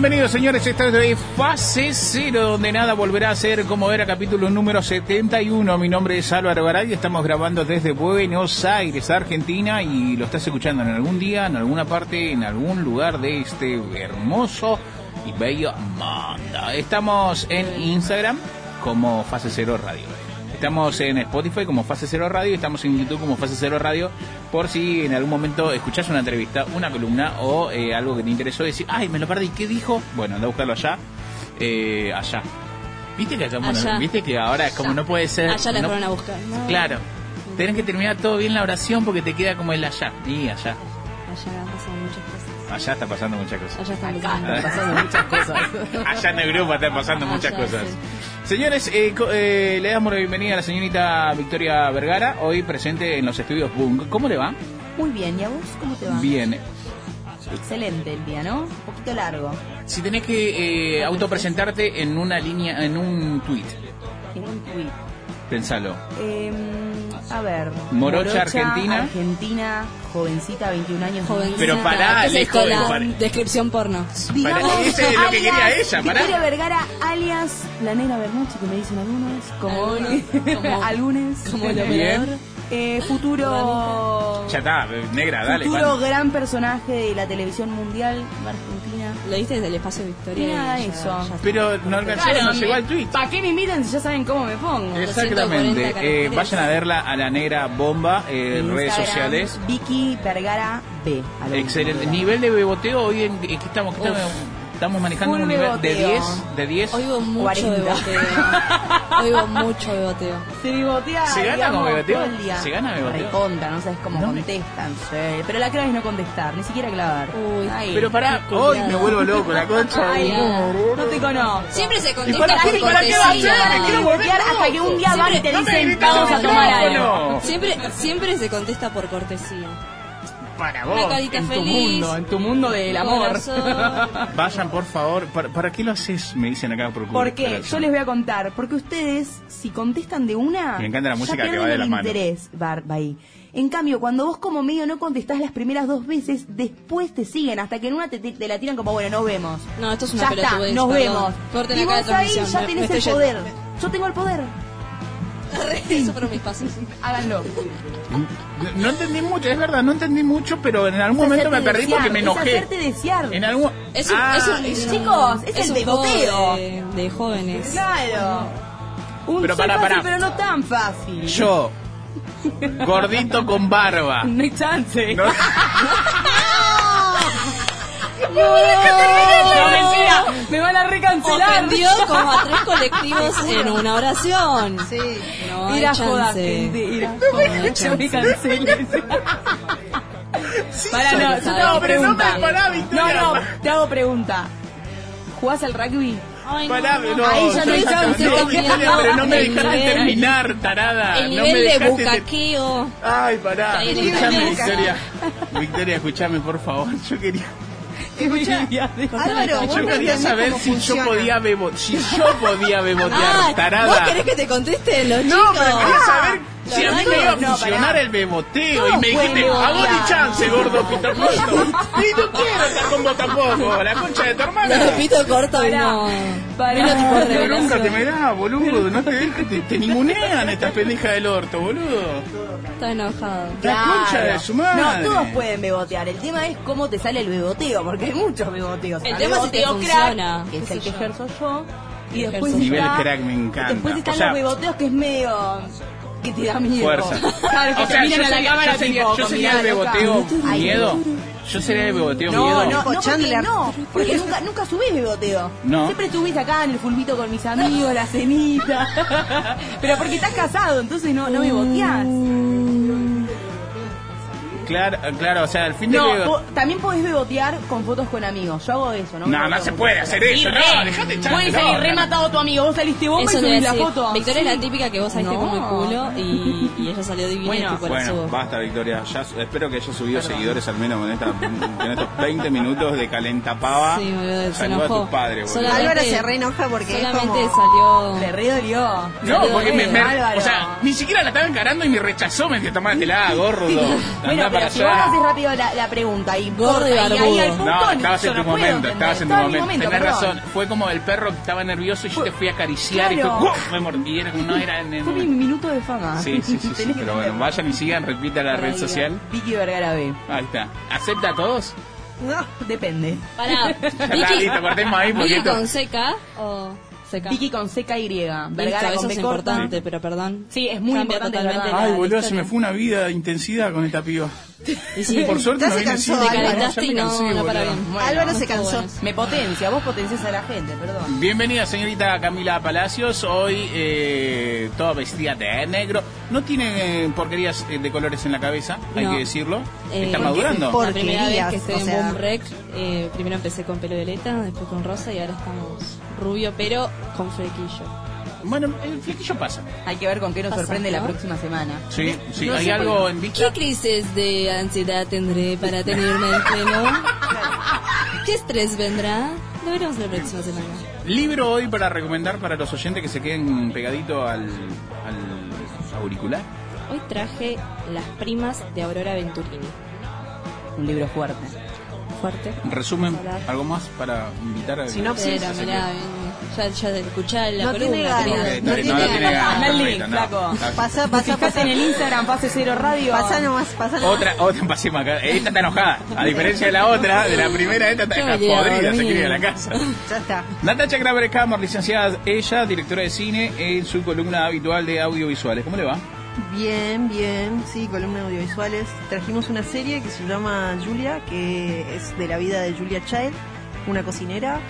Bienvenidos señores, esta es Fase Cero, donde nada volverá a ser como era capítulo número 71. Mi nombre es Álvaro Garay estamos grabando desde Buenos Aires, Argentina, y lo estás escuchando en algún día, en alguna parte, en algún lugar de este hermoso y bello mundo. Estamos en Instagram como Fase Cero Radio. Estamos en Spotify como Fase Cero Radio y estamos en YouTube como Fase Cero Radio por si en algún momento escuchás una entrevista, una columna o eh, algo que te interesó y decir, ay, me lo perdí, ¿qué dijo? Bueno, anda a buscarlo allá. Eh, allá. ¿Viste que, como Allá. ¿Viste que ahora es como no puede ser... Allá la no- fueron a buscar. No, Claro. Tenés que terminar todo bien la oración porque te queda como el allá. Y allá. Allá pasan muchas cosas. Allá está pasando muchas cosas. Allá están Acá pasando. muchas cosas. Allá en el grupo están pasando muchas Allá, cosas. sí. Señores, eh, co- eh, le damos la bienvenida a la señorita Victoria Vergara, hoy presente en los estudios Boom. ¿Cómo le va? Muy bien, ¿y a vos cómo te va? Bien. Excelente el día, ¿no? Un poquito largo. Si tenés que eh, autopresentarte en una línea, en un tweet, En un tweet. Pensalo. Eh, a ver. Morocha, Argentina. Argentina, jovencita, 21 años. Jovencita. Pero pará, ¿Qué es lejos esto? de La par- descripción porno. Digamos, ese es lo que quería ella, pará. Victoria Vergara, alias la nena Bernucci, que me dicen algunos. Como. Como- algunos. como el operador. Eh, futuro. Ya está, negra, dale. futuro gran personaje de la televisión mundial Argentina. Lo viste desde el espacio Victoria. Nada, ya- eso. ya. Pero no alcanzó, no llegó al tweet. ¿Para qué me invitan si ya saben cómo me pongo? Exactamente. 240 Eh, vayan a verla a la negra bomba eh, en redes sociales. Vicky Vergara B. Excelente. Nivel de beboteo hoy en, ¿qué estamos, qué estamos, estamos manejando Full un nivel de beboteo. 10, de 10. Oigo mucho 40. beboteo. Oigo mucho beboteo. Se bigotea, ¿Se gana digamos, con beboteo? todo el día. ¿Se gana beboteo? Recontra, no sabes cómo No me- contestan. sí. Pero la clave es no contestar, ni siquiera clavar. Uy. Ay, Pero pará, hoy me vuelvo loco, la concha. Ay, de- no, no te conozco. Siempre se ¿Y contesta para qué, para qué va a ser? Me quiero volver Bigotear hasta que un día van y te No me dicen vamos a tomar algo. Siempre, siempre se contesta por cortesía. Para Una vos. carita En tu mundo, en tu mundo del amor. Vayan, por favor. ¿Para, para qué lo haces? Me dicen acá por Porque yo les voy a contar, porque ustedes, si contestan de una, Me encanta la ya música que va de el la mano. interés, va, va ahí. En cambio, cuando vos como medio no contestás las primeras dos veces, después te siguen, hasta que en una te, te la tiran como, bueno, nos vemos. No, esto es una ya está, nos perdón. vemos. Corten y vos ahí ya me- tenés me el poder. yendo. Yo tengo el poder. Eso fueron mis pasos. Háganlo. No entendí mucho, es verdad, no entendí mucho, pero en algún Es momento me perdí porque me es enojé. hacerte desear. En algún... Es un, Ah, es un- es- chicos, es el beboteo. de, de jóvenes. Claro. Un Pero soy pará, fácil, pero no tan fácil. Yo, gordito con barba. No hay chance. No- No, mentira. Me van a recancelar. Ofendió como a tres colectivos en una oración. Sí. No hay Era joda, gente. Joda. No me canceles. Para, no, yo te No, hago pero no me- pregunta. pará, Victoria. No, no, te hago pregunta. ¿Jugás al rugby? Ay, no, Pará, no, no, Ahí ya no hay yo- chance. no, pero no me dejaste nivel- terminar, tarada. El no nivel me de bucaqueo. Ay, pará. Escuchame. Victoria. Victoria, escuchame, por favor. Yo quería, Álvaro, vos yo no quería saber si funciona. yo podía bebo, si yo podía bebotear, Ah, ¿vos tarada. querés que te conteste los No, chicos? pero quería saber si a mí me iba a funcionar el beboteo. Y me dijiste, a vos ni chance, gordo pito corto. y no quiero estar con vos tampoco, la concha de tu hermana. Los pito corto no. Vino tipo nunca te me da, boludo. No te dejes, te, te ningunean estas pendejas del orto, boludo. Está enojado. La concha de su madre. No, todos pueden bebotear. El tema es cómo te sale el beboteo, porque hay muchos beboteos. El tema es si te funciona. crack, que es el que yo. ejerzo yo. Y después. Nivel está, crack me encanta. Después están O sea, los beboteos que es medio... Que te da miedo. Fuerza. Claro, que O te sea, miran yo a la sería, cámara yo sería, tipo, yo con sería el beboteo Ay, miedo. Yo sería de beboteo No, miedo. no. No, porque Chandler. no, porque nunca, nunca subís beboteo. No. Siempre estuviste acá en el fulbito con mis amigos, la cenita. Pero porque estás casado, entonces no, no beboteás. Claro, claro, o sea, el fin de No, bebo- po- también podés bebotear con fotos con amigos. Yo hago eso, ¿no? No, no se puede hacer eso, no, dejate echar Puede pelota. salir rematado tu amigo. Vos saliste vos y Eso le subís la a foto. Victoria Sí. es la típica que vos saliste No. como el culo y, y ella salió divina Bueno. y la Bueno, subo. basta Victoria, ya espero que haya subido seguidores al menos con, esta, con estos 20 minutos de calentapava. Sí, boludo, se Saluda a enojó. tu padre, boludo. Álvaro se re enoja porque es Solamente como- salió... Le re dolió. No, porque me, o sea, ni siquiera la estaba encarando y me rechazó, me dice, tomátela, gordo, Bueno, pero si vos haces rápido la, la pregunta y Gordo y y ahí al punto, No, estabas en tu no momento, estabas en tu Estaba momento. Tenés perdón. razón, fue como el perro que estaba nervioso y yo te fui a acariciar y Claro. fue, ¡guau! me mordí, era como no era en el Fue mi momento. minuto de fama. Sí, sí, sí, sí, pero bueno, vayan y sigan, repita la red social. Vicky Vergara B. Ahí está. ¿Acepta a todos? No. Depende. Pará, está, listo, cortemos ahí porque Vicky con seca o seca. Vicky con CKY. Listo, Vergara eso con es B corta. importante, pero perdón. Sí, es muy Cambia importante, la- Ay, la boludo, se historia. me fue una vida de intensidad con esta piba. Y sí, Por suerte Ya no se viene cansó, Álvaro, calentaste Ya y me no, cansé, no para boludo. bien. Bueno, Álvaro se cansó. bueno. Me potencia, vos potencias a la gente, perdón. Bienvenida, señorita Camila Palacios. Hoy eh, toda vestida de negro. No tiene eh, porquerías eh, de colores en la cabeza, hay No. que decirlo. Eh, Está porque- madurando. por- La primera vez Porquerías, que estoy o en sea. Boom Rec, eh, primero empecé con pelo violeta, después con rosa y ahora estamos rubio, pero con flequillo. Bueno, el flequillo pasa. Hay que ver con qué nos Pasa, sorprende la ¿no? próxima semana. Sí, sí. No ¿Hay sé algo por- en ¿Qué vista? crisis de ansiedad tendré para tenerme el pelo? ¿Qué estrés vendrá? Lo veremos la próxima semana. Libro hoy para recomendar para los oyentes que se queden pegadito al, al auricular. Hoy traje Las primas de Aurora Venturini. Un libro fuerte. Fuerte. Resumen, algo más para invitar a Sinopsis. Pero, mirá, ven, ya, ya escuchá la No columna. tiene ganas, querida. Ok, no no, tiene no tiene ganas. Anda el link, perfecto, no. flaco. Está- Pasa, pasa, Fijate pasa. en el Instagram, Fase Cero Radio. Pasa nomás, pasa nomás. Otra, otra, pasemos acá. Esta está enojada. A diferencia de la otra, de la primera, esta está podrida, se quiere ir a la casa. Ya está. Natacha Graver Camor, licenciada ella, directora de cine, en su columna habitual de audiovisuales. ¿Cómo le va? Bien, bien, sí, columna audiovisuales. Trajimos una serie que se llama Julia, que es de la vida de Julia Child, una cocinera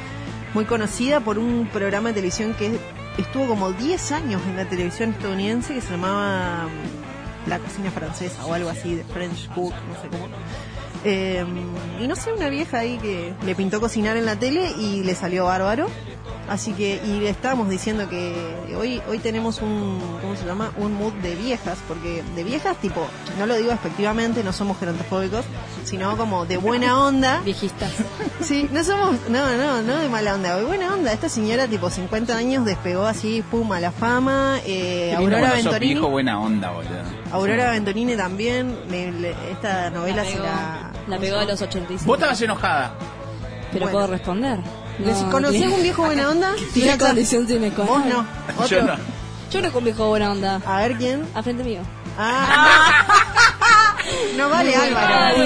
muy conocida por un programa de televisión que estuvo como 10 años en la televisión estadounidense que se llamaba mm, La cocina francesa o algo así, de French Cook, no sé cómo. Eh, y no sé, una vieja ahí que le pintó cocinar en la tele y le salió bárbaro. Así que, y le estábamos diciendo que hoy, hoy tenemos un, ¿cómo se llama? Un mood de viejas, porque de viejas, tipo, no lo digo efectivamente, no somos gerontofóbicos, sino como de buena onda. Viejistas. Sí, no somos, no, no, no de mala onda, de buena onda. Esta señora, tipo, 50 años, despegó así, pum, a la fama. Eh, Aurora Venturini. viejo buena onda, boludo. Aurora Venturini también, me- le- esta novela La se pegó, la... la pegó a los 85. Vos estabas enojada. Pero Bueno. puedo responder. ¿Les- ¿Conocés un viejo buena onda? ¿Qué Fíjate, condición tiene con Vos no. Otro. Yo no. Yo que un viejo buena onda. A ver quién. A frente mío. Ah. no vale Álvaro.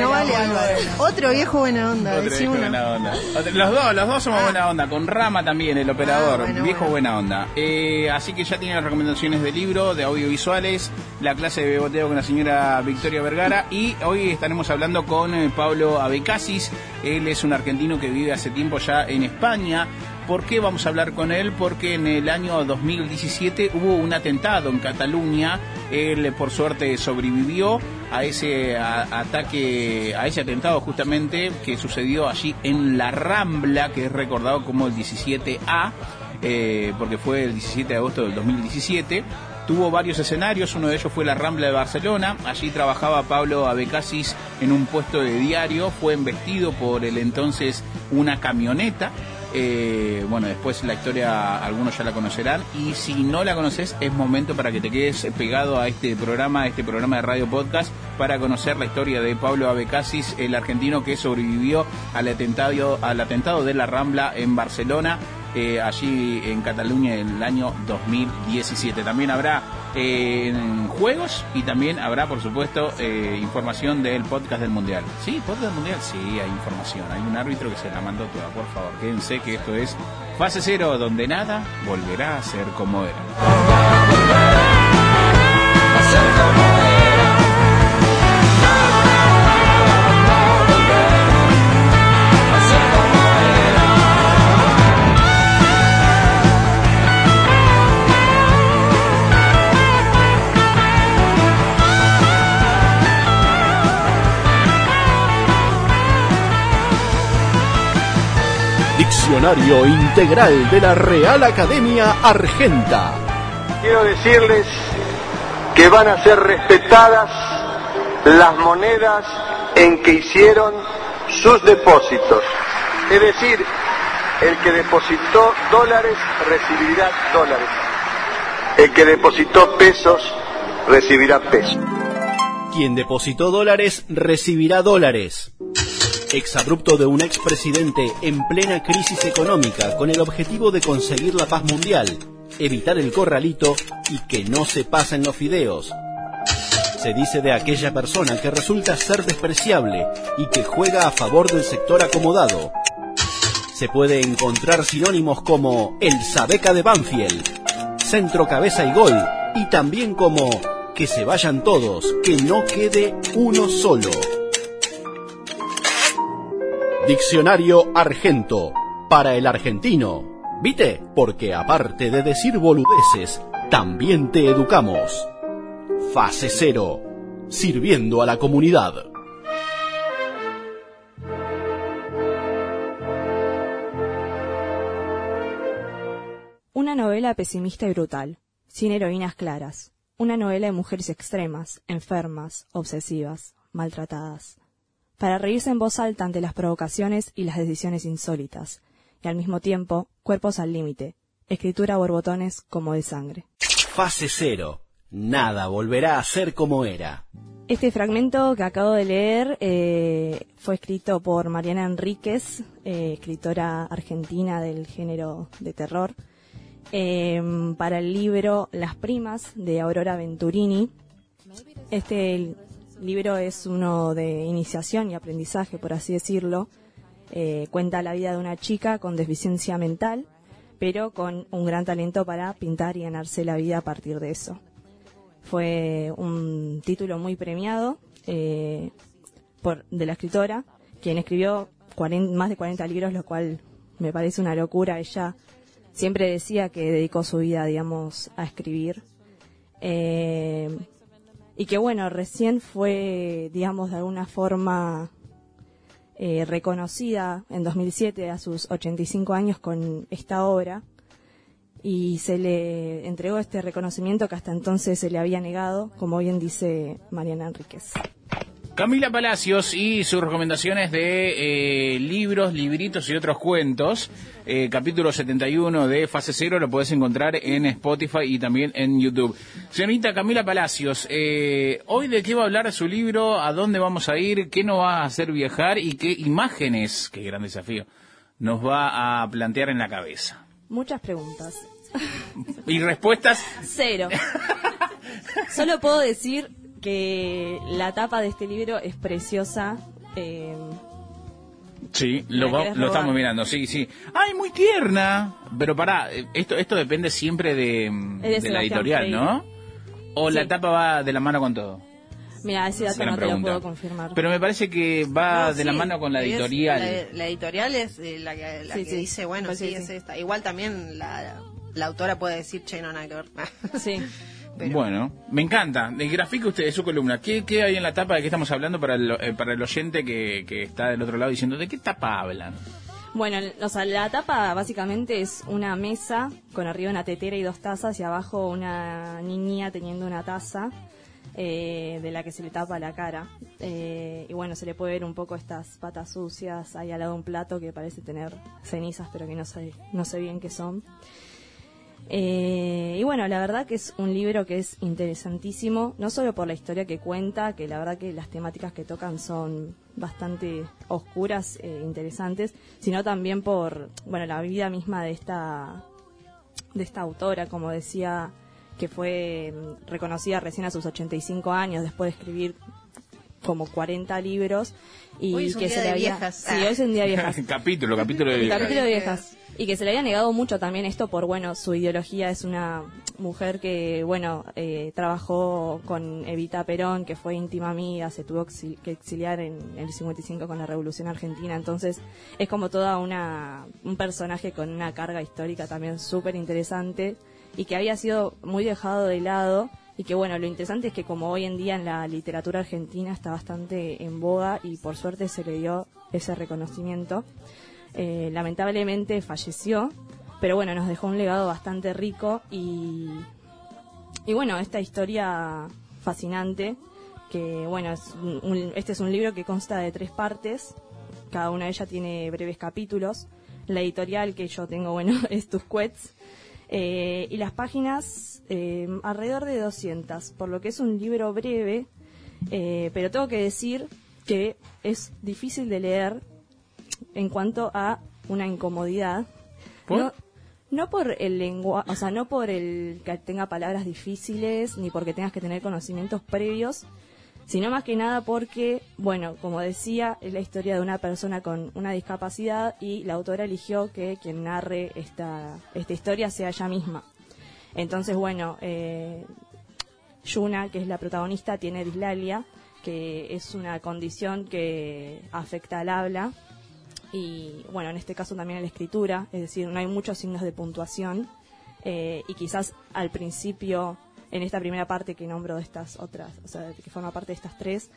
no vale Álvaro. Otro viejo buena onda. Otro viejo buena onda. Otro- Los dos, los dos somos Ah. buena onda. Con Rama también, el operador. Ah, bueno, viejo bueno. buena onda. Eh, así que ya tiene las recomendaciones de libro, de audiovisuales, la clase de beboteo con la señora Victoria Vergara. Y hoy estaremos hablando con eh, Pablo Abecasis. Él es un argentino que vive hace tiempo ya en España. ¿Por qué vamos a hablar con él? Porque en el año 2017 hubo un atentado en Cataluña. Él, por suerte, sobrevivió a ese ataque, a ese atentado justamente que sucedió allí en La Rambla, que es recordado como el 17A, eh, porque fue el 17 de agosto del 2017. Tuvo varios escenarios, uno de ellos fue la Rambla de Barcelona, allí trabajaba Pablo Abecasis en un puesto de diario, fue embestido por el entonces una camioneta, eh, bueno, después la historia algunos ya la conocerán y si no la conoces es momento para que te quedes pegado a este programa, a este programa de radio podcast para conocer la historia de Pablo Abecasis, el argentino que sobrevivió al atentado, al atentado de la Rambla en Barcelona. Eh, allí en Cataluña en el año 2017. También habrá eh, juegos y también habrá, por supuesto, eh, información del podcast del Mundial. ¿Sí? ¿Podcast del Mundial? Sí, hay información. Hay un árbitro que se la mandó toda. Por favor, quédense que esto es fase cero, donde nada volverá a ser como era. Diccionario Integral de la Real Academia Argenta. Quiero decirles que van a ser respetadas las monedas en que hicieron sus depósitos. Es decir, el que depositó dólares recibirá dólares. El que depositó pesos recibirá pesos. Quien depositó dólares recibirá dólares. Exabrupto de un expresidente en plena crisis económica con el objetivo de conseguir la paz mundial, evitar el corralito y que no se pasen los fideos. Se dice de aquella persona que resulta ser despreciable y que juega a favor del sector acomodado. Se puede encontrar sinónimos como el Sabeca de Banfield, centro cabeza y gol, y también como que se vayan todos, que no quede uno solo. Diccionario Argento, para el argentino. ¿Viste? Porque aparte de decir boludeces, también te educamos. Fase cero, sirviendo a la comunidad. Una novela pesimista y brutal, sin heroínas claras. Una novela de mujeres extremas, enfermas, obsesivas, maltratadas. Para reírse en voz alta ante las provocaciones y las decisiones insólitas. Y al mismo tiempo, cuerpos al límite. Escritura borbotones como de sangre. Fase cero, nada volverá a ser como era. Este fragmento que acabo de leer eh, fue escrito por Mariana Enríquez, eh, escritora argentina del género de terror, eh, para el libro Las Primas de Aurora Venturini. Este libro es uno de iniciación y aprendizaje, por así decirlo. Eh, cuenta la vida de una chica con deficiencia mental, pero con un gran talento para pintar y ganarse la vida a partir de eso. Fue un título muy premiado eh, de la escritora, quien escribió 40 más de 40 libros, lo cual me parece una locura. Ella siempre decía que dedicó su vida, digamos, a escribir. Eh, y que bueno, recién fue, digamos, de alguna forma eh, reconocida en 2007 a sus 85 años con esta obra y se le entregó este reconocimiento que hasta entonces se le había negado, como bien dice Mariana Enríquez. Camila Palacios y sus recomendaciones de eh, libros, libritos y otros cuentos. Eh, capítulo 71 de Fase Cero lo puedes encontrar en Spotify y también en YouTube. Señorita Camila Palacios, eh, hoy de qué va a hablar su libro, a dónde vamos a ir, qué nos va a hacer viajar y qué imágenes, qué gran desafío, nos va a plantear en la cabeza. Muchas preguntas. Y respuestas, Cero. Solo puedo decir que la tapa de este libro es preciosa. eh, Sí, lo, ¿La va- querés lo estamos mirando, sí, sí. ¡Ay, muy tierna! Pero pará, esto, esto depende siempre de, Es de de la editorial, Freire. ¿no? ¿O la tapa va de la mano con todo? mira, ese dato no te lo pregunta. puedo confirmar. Pero me parece que va No, de la mano con la es- editorial. la, la editorial es eh, la que, la Sí, que sí. dice, bueno, Pues sí, sí, es sí. esta. Igual también la, la autora puede decir, che, no, nada que ver. Sí. Pero- Bueno, me encanta. Grafique usted de su columna. ¿Qué, qué hay en la tapa? ¿De qué estamos hablando para el, eh, para el oyente que, que está del otro lado diciendo, ¿de qué tapa hablan? Bueno, o sea, la tapa básicamente es una mesa con arriba una tetera y dos tazas y abajo una niña teniendo una taza eh, de la que se le tapa la cara. Eh, y bueno, se le puede ver un poco estas patas sucias ahí al lado un plato que parece tener cenizas, pero que no sé, no sé bien qué son. Eh, y bueno, la verdad que es un libro que es interesantísimo, no solo por la historia que cuenta, que la verdad que las temáticas que tocan son bastante oscuras e interesantes, sino también por, bueno, la vida misma de esta, de esta autora, como decía, que fue mm, reconocida recién a sus 85 años, después de escribir como 40 libros y Hoy es un que día se le había viejas. sí hoy es un día viejas capítulo, capítulo de... el capítulo de viejas. Y que se le había negado mucho también esto por, bueno, su ideología es una mujer que, bueno, eh, trabajó con Evita Perón, que fue íntima amiga, se tuvo que exiliar en el 55 con la Revolución Argentina. Entonces, es como toda una, un personaje con una carga histórica también súper interesante y que había sido muy dejado de lado. Y que bueno, lo interesante es que como hoy en día en la literatura argentina está bastante en boga y por suerte se le dio ese reconocimiento. Eh, lamentablemente falleció, pero bueno, nos dejó un legado bastante rico y, y bueno, esta historia fascinante, que bueno, es un- este es un libro que consta de tres partes, cada una de ellas tiene breves capítulos. La editorial que yo tengo, bueno, es Tusquets. Eh, y las páginas, eh, alrededor de 200, por lo que es un libro breve, eh, pero tengo que decir que es difícil de leer en cuanto a una incomodidad. ¿Por? No, no por el lenguaje, o sea, no por el que tenga palabras difíciles, ni porque tengas que tener conocimientos previos, sino más que nada porque, bueno, como decía, es la historia de una persona con una discapacidad y la autora eligió que quien narre esta, esta historia sea ella misma. Entonces, bueno, eh, Yuna, que es la protagonista, tiene dislalia, que es una condición que afecta al habla y, bueno, en este caso también a la escritura, es decir, no hay muchos signos de puntuación eh, y quizás al principio, en esta primera parte que nombro de estas otras, o sea, que forma parte de estas tres,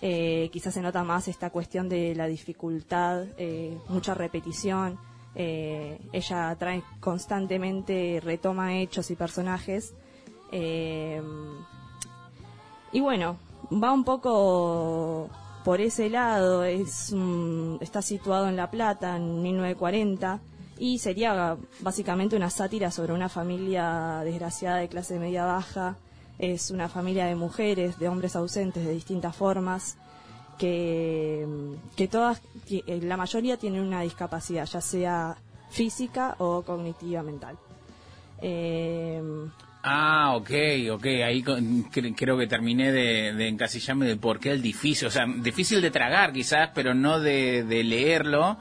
eh, quizás se nota más esta cuestión de la dificultad, eh, mucha repetición. ella trae constantemente, retoma hechos y personajes. y bueno, va un poco por ese lado, es un- está situado en La Plata en 1940 y sería básicamente una sátira sobre una familia desgraciada de clase media baja, es una familia de mujeres, de hombres ausentes de distintas formas, que, todas, eh, la mayoría tienen una discapacidad, ya sea física o cognitiva mental. Eh, Ah, ok, ok, ahí con- cre- creo que terminé de, de encasillarme de por qué el difícil, o sea, difícil de tragar quizás, pero no de, de leerlo.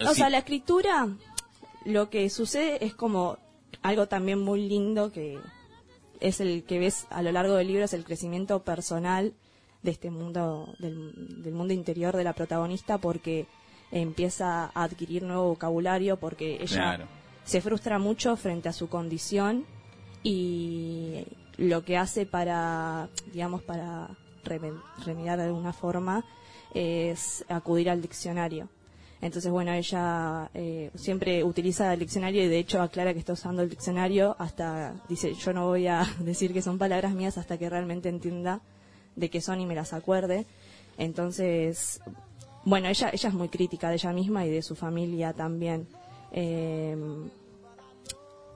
O Sí, sea, la escritura, lo que sucede es como algo también muy lindo que es el que ves a lo largo del libro, es el crecimiento personal de este mundo, del, del mundo interior de la protagonista, porque empieza a adquirir nuevo vocabulario, porque ella Claro. se frustra mucho frente a su condición y lo que hace para, digamos, para reme- remediar de alguna forma es acudir al diccionario. Entonces, bueno, ella eh, siempre utiliza el diccionario y de hecho aclara que está usando el diccionario hasta, dice, yo no voy a decir que son palabras mías hasta que realmente entienda de qué son y me las acuerde. Entonces, bueno, ella, ella es muy crítica de ella misma y de su familia también. Eh,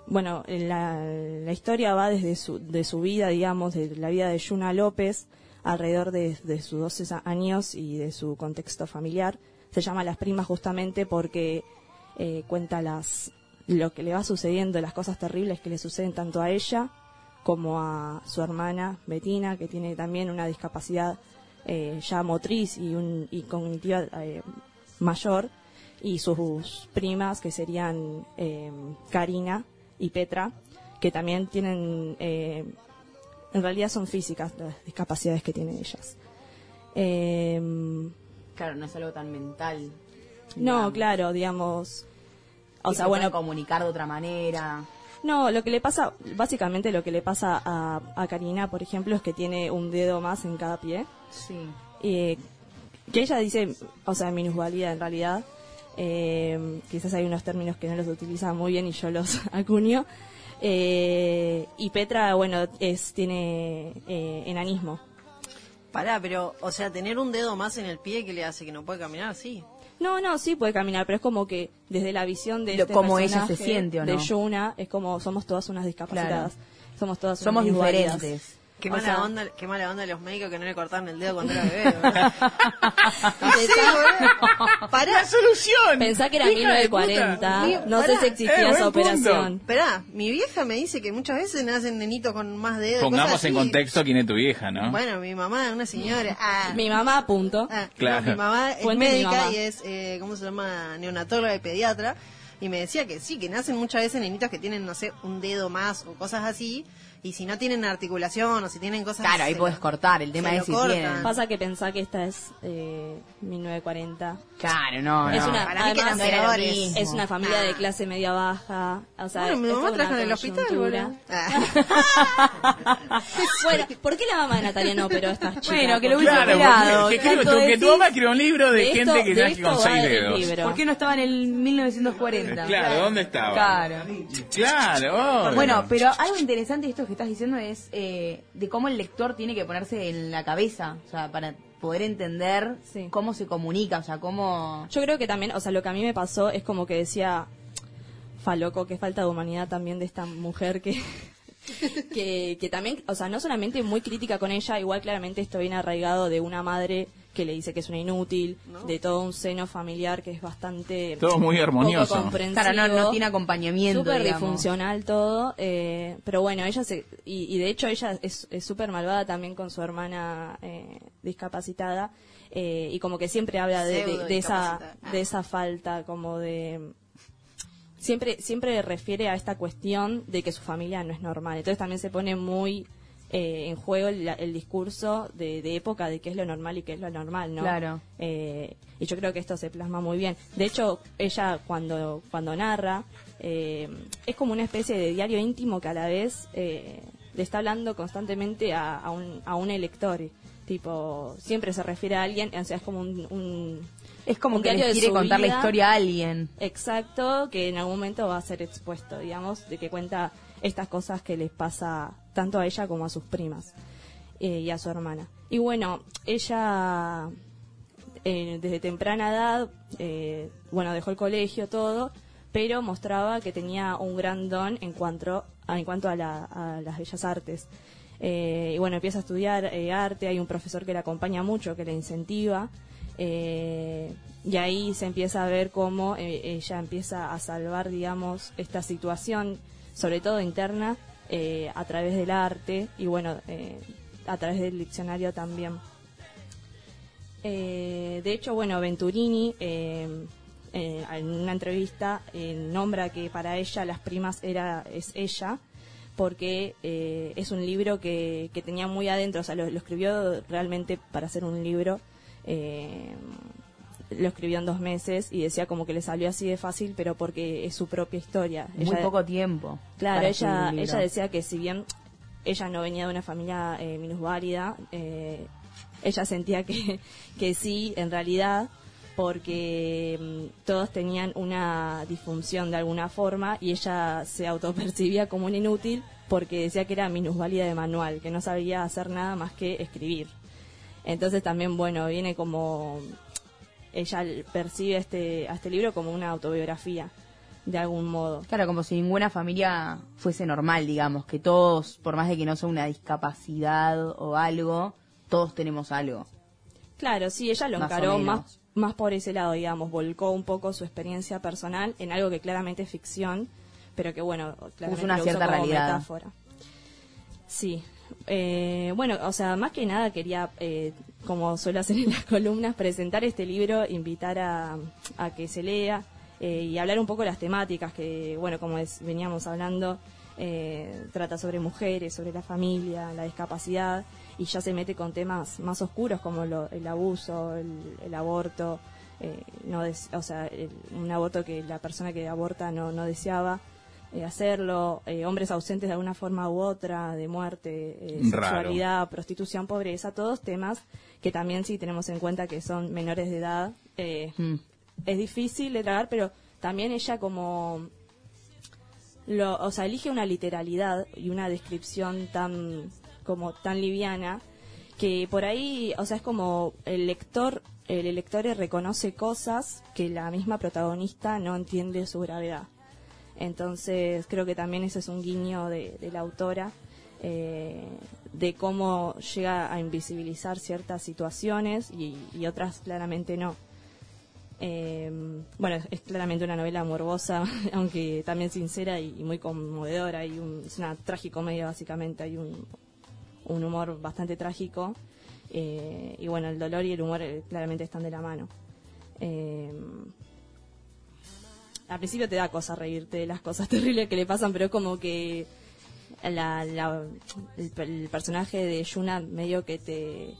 bueno, la, la historia va desde su, de su vida, digamos, de la vida de Yuna López, alrededor de, de sus 12 años y de su contexto familiar. Se llama Las Primas justamente porque eh, cuenta las lo que le va sucediendo, las cosas terribles que le suceden tanto a ella como a su hermana Betina, que tiene también una discapacidad eh, ya motriz y, un, y cognitiva eh, mayor, y sus primas, que serían eh, Karina y Petra, que también tienen, eh, en realidad son físicas las discapacidades que tienen ellas. Eh, Claro, no es algo tan mental. no, claro, digamos. O sea, se bueno, comunicar de otra manera. No, lo que le pasa, básicamente lo que le pasa a, a Karina, por ejemplo, es que tiene un dedo más en cada pie. Sí. Eh, que ella dice, o sea, minusvalía en realidad. Eh, quizás hay unos términos que no los utiliza muy bien y yo los acuño. Eh, y Petra, bueno, es tiene eh, enanismo. Pará, pero, o sea, tener un dedo más en el pie que le hace que no puede caminar, sí. No, no, sí puede caminar, pero es como que desde la visión de este como ella se siente, ¿o de no? Yuna, es como somos todas unas discapacitadas. Somos todas unas Somos diferentes. Qué mala onda, qué mala onda los médicos que no le cortaron el dedo cuando era bebé, ¿verdad? Pará, ¡La solución! Pensá que era ¡Hija de 1940, puta! no sé si existía eh, esa operación. Esperá, mi vieja me dice que muchas veces nacen nenitos con más dedos. Pongamos en contexto quién es tu vieja, ¿no? Bueno, mi mamá, una señora. Ah, Mi mamá, punto. ah, no, Claro. mi mamá es Fuente de médica mamá. y es, eh, ¿cómo se llama? Neonatóloga y pediatra. Y me decía que sí, que nacen muchas veces nenitos que tienen, no sé, un dedo más o cosas así. Y si no tienen articulación o si tienen cosas... Claro, ahí lo- cortar. El tema es si cortan. tienen. Pasa que pensá que esta es eh, 1940. Claro, no, Es no. una, para mí que además, eran era lo mismo. es una familia Ah. de clase media baja. O sea, Bueno, mi es mamá una en el hospital, boludo. Ah. bueno, ¿por qué la mamá de Natalia no operó a estas chicas? Bueno, que lo hubiese Claro, operado. porque- que, tu- que mamá escribió un libro de, de esto- gente que de nace con esto seis dedos. ¿Por qué no estaba en el 1940? Claro, ¿dónde estaba? Claro. Claro. Bueno, pero algo interesante de esto que estás diciendo es eh, de cómo el lector tiene que ponerse en la cabeza, o sea, para poder entender Sí. cómo se comunica, o sea, cómo... Yo creo que también, o sea, lo que a mí me pasó es como que decía, fa loco, qué falta de humanidad también de esta mujer que, que, que también, o sea, no solamente muy crítica con ella, igual claramente esto viene arraigado de una madre que le dice que es una inútil, de todo un seno familiar que es bastante... Todo muy armonioso. comprensivo. Claro, no, no tiene acompañamiento, Súper disfuncional todo, eh, pero bueno, ella se, y, y de hecho ella es es súper malvada también con su hermana eh, discapacitada, eh, y como que siempre habla de, de- de esa, de esa falta, como de... Siempre, siempre refiere a esta cuestión de que su familia no es normal, entonces también se pone muy eh, en juego el, el discurso de, de época de qué es lo normal y qué es lo normal, ¿no? Claro. Eh, y yo creo que esto se plasma muy bien. De hecho, ella cuando, cuando narra, eh, es como una especie de diario íntimo que a la vez eh, le está hablando constantemente a, a un, a un elector. Tipo, siempre se refiere a alguien, o sea, es como un... un- Es como que diario le de quiere contar la historia a alguien. Exacto, que en algún momento va a ser expuesto, digamos, de que cuenta estas cosas que les pasa tanto a ella como a sus primas eh, y a su hermana. Y bueno, ella eh, desde temprana edad, eh, bueno, dejó el colegio, todo, pero mostraba que tenía un gran don en cuanto a, en cuanto a, la- a las bellas artes. Eh, y bueno, empieza a estudiar eh, arte, hay un profesor que la acompaña mucho, que la incentiva, eh, y ahí se empieza a ver cómo eh, ella empieza a salvar, digamos, esta situación, sobre todo interna, eh, a través del arte y bueno, eh, a través del diccionario también. De hecho, bueno, Venturini en una entrevista nombra que para ella las primas era es ella porque es un libro que, que tenía muy adentro, o sea, lo, lo escribió realmente para hacer un libro. Eh, lo escribió en dos meses y decía como que le salió así de fácil, pero porque es su propia historia. Muy Ella- poco tiempo. Claro, ella, ella decía que si bien ella no venía de una familia eh, minusválida, eh, ella sentía que, que sí, en realidad, porque mm, todos tenían una disfunción de alguna forma y ella se autopercibía como un inútil porque decía que era minusválida de manual, que no sabía hacer nada más que escribir. Entonces también, bueno, viene como... Ella percibe este, a este libro como una autobiografía, de algún modo. Claro, como si ninguna familia fuese normal, digamos, que todos, por más de que no sea una discapacidad o algo, todos tenemos algo. Claro, sí, ella lo Más encaró más, más por ese lado, digamos, volcó un poco su experiencia personal en algo que claramente es ficción, pero que bueno, claramente una lo usó cierta como realidad. metáfora. Sí. Eh, bueno, o sea, más que nada quería, eh, como suelo hacer en las columnas, presentar este libro, invitar a, a que se lea eh, y hablar un poco de las temáticas que, bueno, como veníamos hablando, eh, trata sobre mujeres, sobre la familia, la discapacidad y ya se mete con temas más oscuros como lo- el abuso, el, el aborto, eh, no des- o sea, el- un aborto que la persona que aborta no, no deseaba eh, hacerlo, eh, hombres ausentes de alguna forma u otra, de muerte, eh, sexualidad, prostitución, pobreza, todos temas que también si tenemos en cuenta que son menores de edad, eh, Mm. es difícil de tragar, pero también ella como lo, o sea, elige una literalidad y una descripción tan como tan liviana que por ahí, o sea, es como el lector, el lector reconoce cosas que la misma protagonista no entiende su gravedad. Entonces, creo que también ese es un guiño de, la autora, eh, de cómo llega a invisibilizar ciertas situaciones y, y otras claramente no. Eh, bueno, es, claramente una novela morbosa, aunque también sincera y, muy conmovedora. Hay un, es una tragicomedia, básicamente. Hay un, un humor bastante trágico. eh, y bueno, el dolor y el humor eh, claramente están de la mano. Eh, al principio te da cosa reírte de las cosas terribles que le pasan, pero es como que la- la- el, per- el personaje de Yuna medio que te,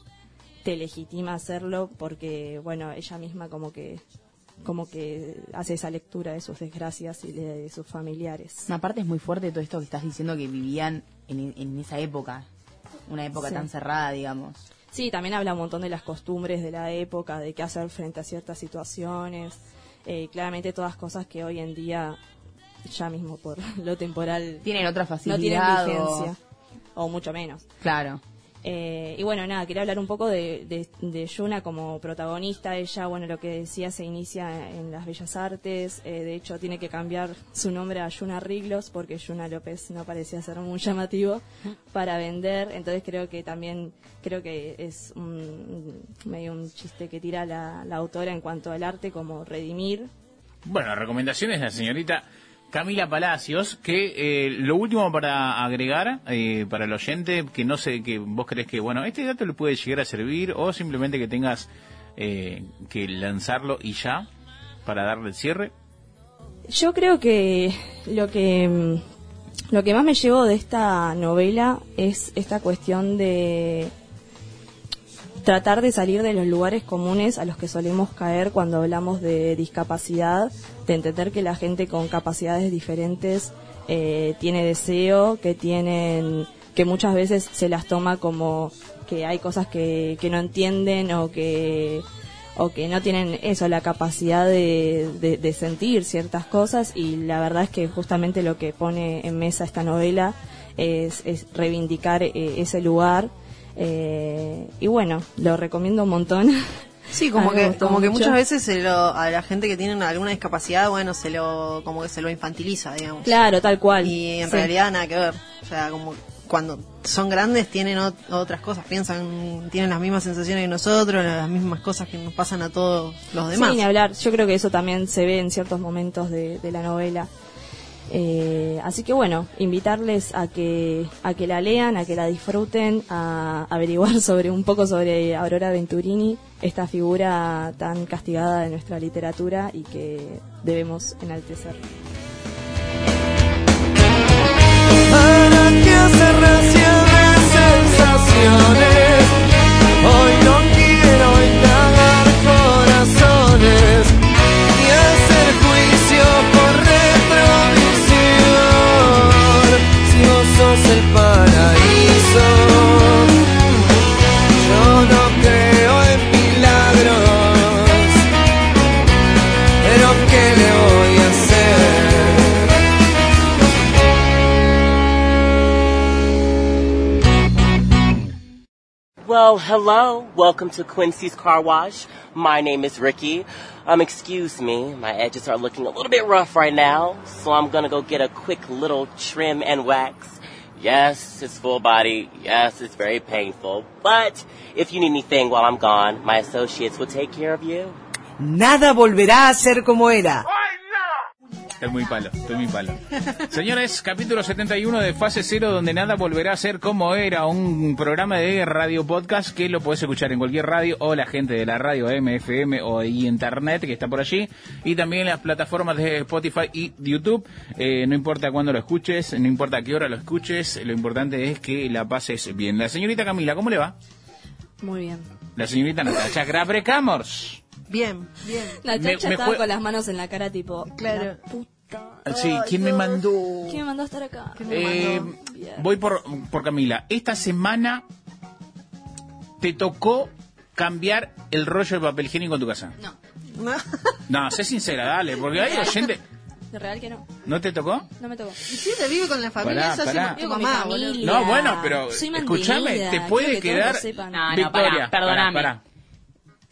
te legitima hacerlo porque, bueno, ella misma como que como que hace esa lectura de sus desgracias y de, sus familiares. Aparte es muy fuerte todo esto que estás diciendo que vivían en, en esa época, una época Sí. tan cerrada, digamos. Sí, también habla un montón de las costumbres de la época, de qué hacer frente a ciertas situaciones. Eh, claramente todas cosas que hoy en día, ya mismo por lo temporal, Tienen otra no tienen facilidad. o- vigencia, o mucho menos. Claro. Eh, y bueno, nada, quería hablar un poco de, Yuna como protagonista. Ella, bueno, lo que decía, se inicia en las bellas artes. eh, de hecho, tiene que cambiar su nombre a Yuna Riglos porque Yuna López no parecía ser muy llamativo para vender. Entonces creo que también, creo que es un, medio un chiste que tira la, la autora en cuanto al arte como redimir. Bueno, recomendaciones la señorita Camila Palacios, que eh, lo último para agregar eh, para el oyente, que no sé, que vos crees que, bueno, este dato le puede llegar a servir o simplemente que tengas eh, que lanzarlo y ya para darle el cierre. Yo creo que lo que lo que más me llevo de esta novela es esta cuestión de tratar de salir de los lugares comunes a los que solemos caer cuando hablamos de discapacidad, de entender que la gente con capacidades diferentes eh, tiene deseo, que tienen que muchas veces se las toma como que hay cosas que, que no entienden o que o que no tienen eso, la capacidad de, de- de sentir ciertas cosas. Y la verdad es que justamente lo que pone en mesa esta novela es, es reivindicar eh, ese lugar eh, y bueno, lo recomiendo un montón. Sí, como que, como que muchas veces se lo, a la gente que tiene alguna discapacidad, bueno, se lo, como que se lo infantiliza, digamos. Claro, tal cual. Y en Sí. realidad nada que ver. O sea, como cuando son grandes tienen ot- otras cosas, piensan, tienen las mismas sensaciones que nosotros, las mismas cosas que nos pasan a todos los demás. Sí, ni hablar. Yo creo que eso también se ve en ciertos momentos de, de la novela. Eh, así que bueno, invitarles a que a que la lean, a que la disfruten, a averiguar sobre un poco sobre Aurora Venturini, esta figura tan castigada de nuestra literatura y que debemos enaltecer. Hello. Welcome to Quincy's Car Wash. My name is Ricky. Um, excuse me, my edges are looking a little bit rough right now, so I'm gonna go get a quick little trim and wax. Yes, it's full body. Yes, it's very painful. But if you need anything while I'm gone, my associates will take care of you. Nada volverá a ser como era. Estoy muy palo, estoy muy palo. Señores, capítulo 71 de Fase Cero, donde nada volverá a ser como era, un programa de radio podcast que lo podés escuchar en cualquier radio o la gente de la radio MFM o y internet que está por allí y también las plataformas de Spotify y YouTube. Eh, no importa cuándo lo escuches, no importa qué hora lo escuches, lo importante es que la pases bien. La señorita Camila, ¿cómo le va? Muy bien. La señorita Natacha Grabrecamors. Bien, bien. Chacha me estaba con las manos en la cara tipo, Claro. "La puta, Sí, ¿quién me mandó? ¿quién me mandó a estar acá? Eh, voy por, por Camila. Esta semana te tocó cambiar el rollo de papel higiénico en tu casa. No, No, sé sincera, dale, porque hay oyente. De real que no, ¿No te tocó? no me tocó. Y si te vive con la familia, Pará, pará. con mamá, familia. No, bueno, pero escúchame, te puede que quedar. No, no, Victoria, pará, perdóname.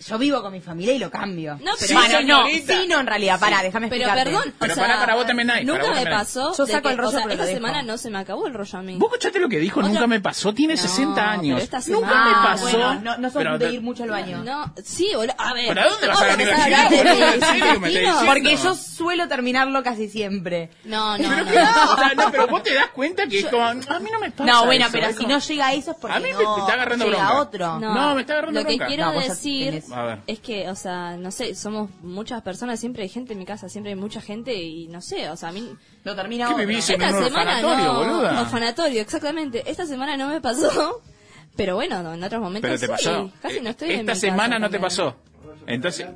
Yo vivo con mi familia y lo cambio. No, pero Sí, Bueno, no, sí, no, en realidad, pará, déjame Pero explicarte. perdón, Pero o sea, pará, para vos también hay, para Nunca me pasó. Yo saco que- el rollo, o sea, pero lo esta dejo. semana no se me acabó el rollo a mí. ¿Vos escuchaste lo que dijo? Otra- Nunca me pasó, tiene No, 60 años. pero esta Nunca me pasó. bueno, no, no Pero de ir mucho al baño. No, sí, boludo. A ver. ¿Pero a dónde vas a la universidad. Porque yo suelo terminarlo casi siempre. No, no, Pero, no. pero vos te das cuenta que es como, a mí no me pasa No, bueno, pero si no llega a eso es porque A mí me- no me está agarrando llega bronca. otro. No, me está agarrando Lo que bronca. quiero decir. A ver. es que, o sea, no sé, somos muchas personas, siempre hay gente en mi casa, siempre hay mucha gente y no sé, o sea, a mí... Lo termina ¿Qué vivís en Esta un semana orfanatorio, no, boluda? orfanatorio, exactamente. Esta semana no me pasó, pero bueno, no, en otros momentos Pero te sí. pasó. Casi no estoy Eh, en Esta mi semana casa no te pasó. Entonces.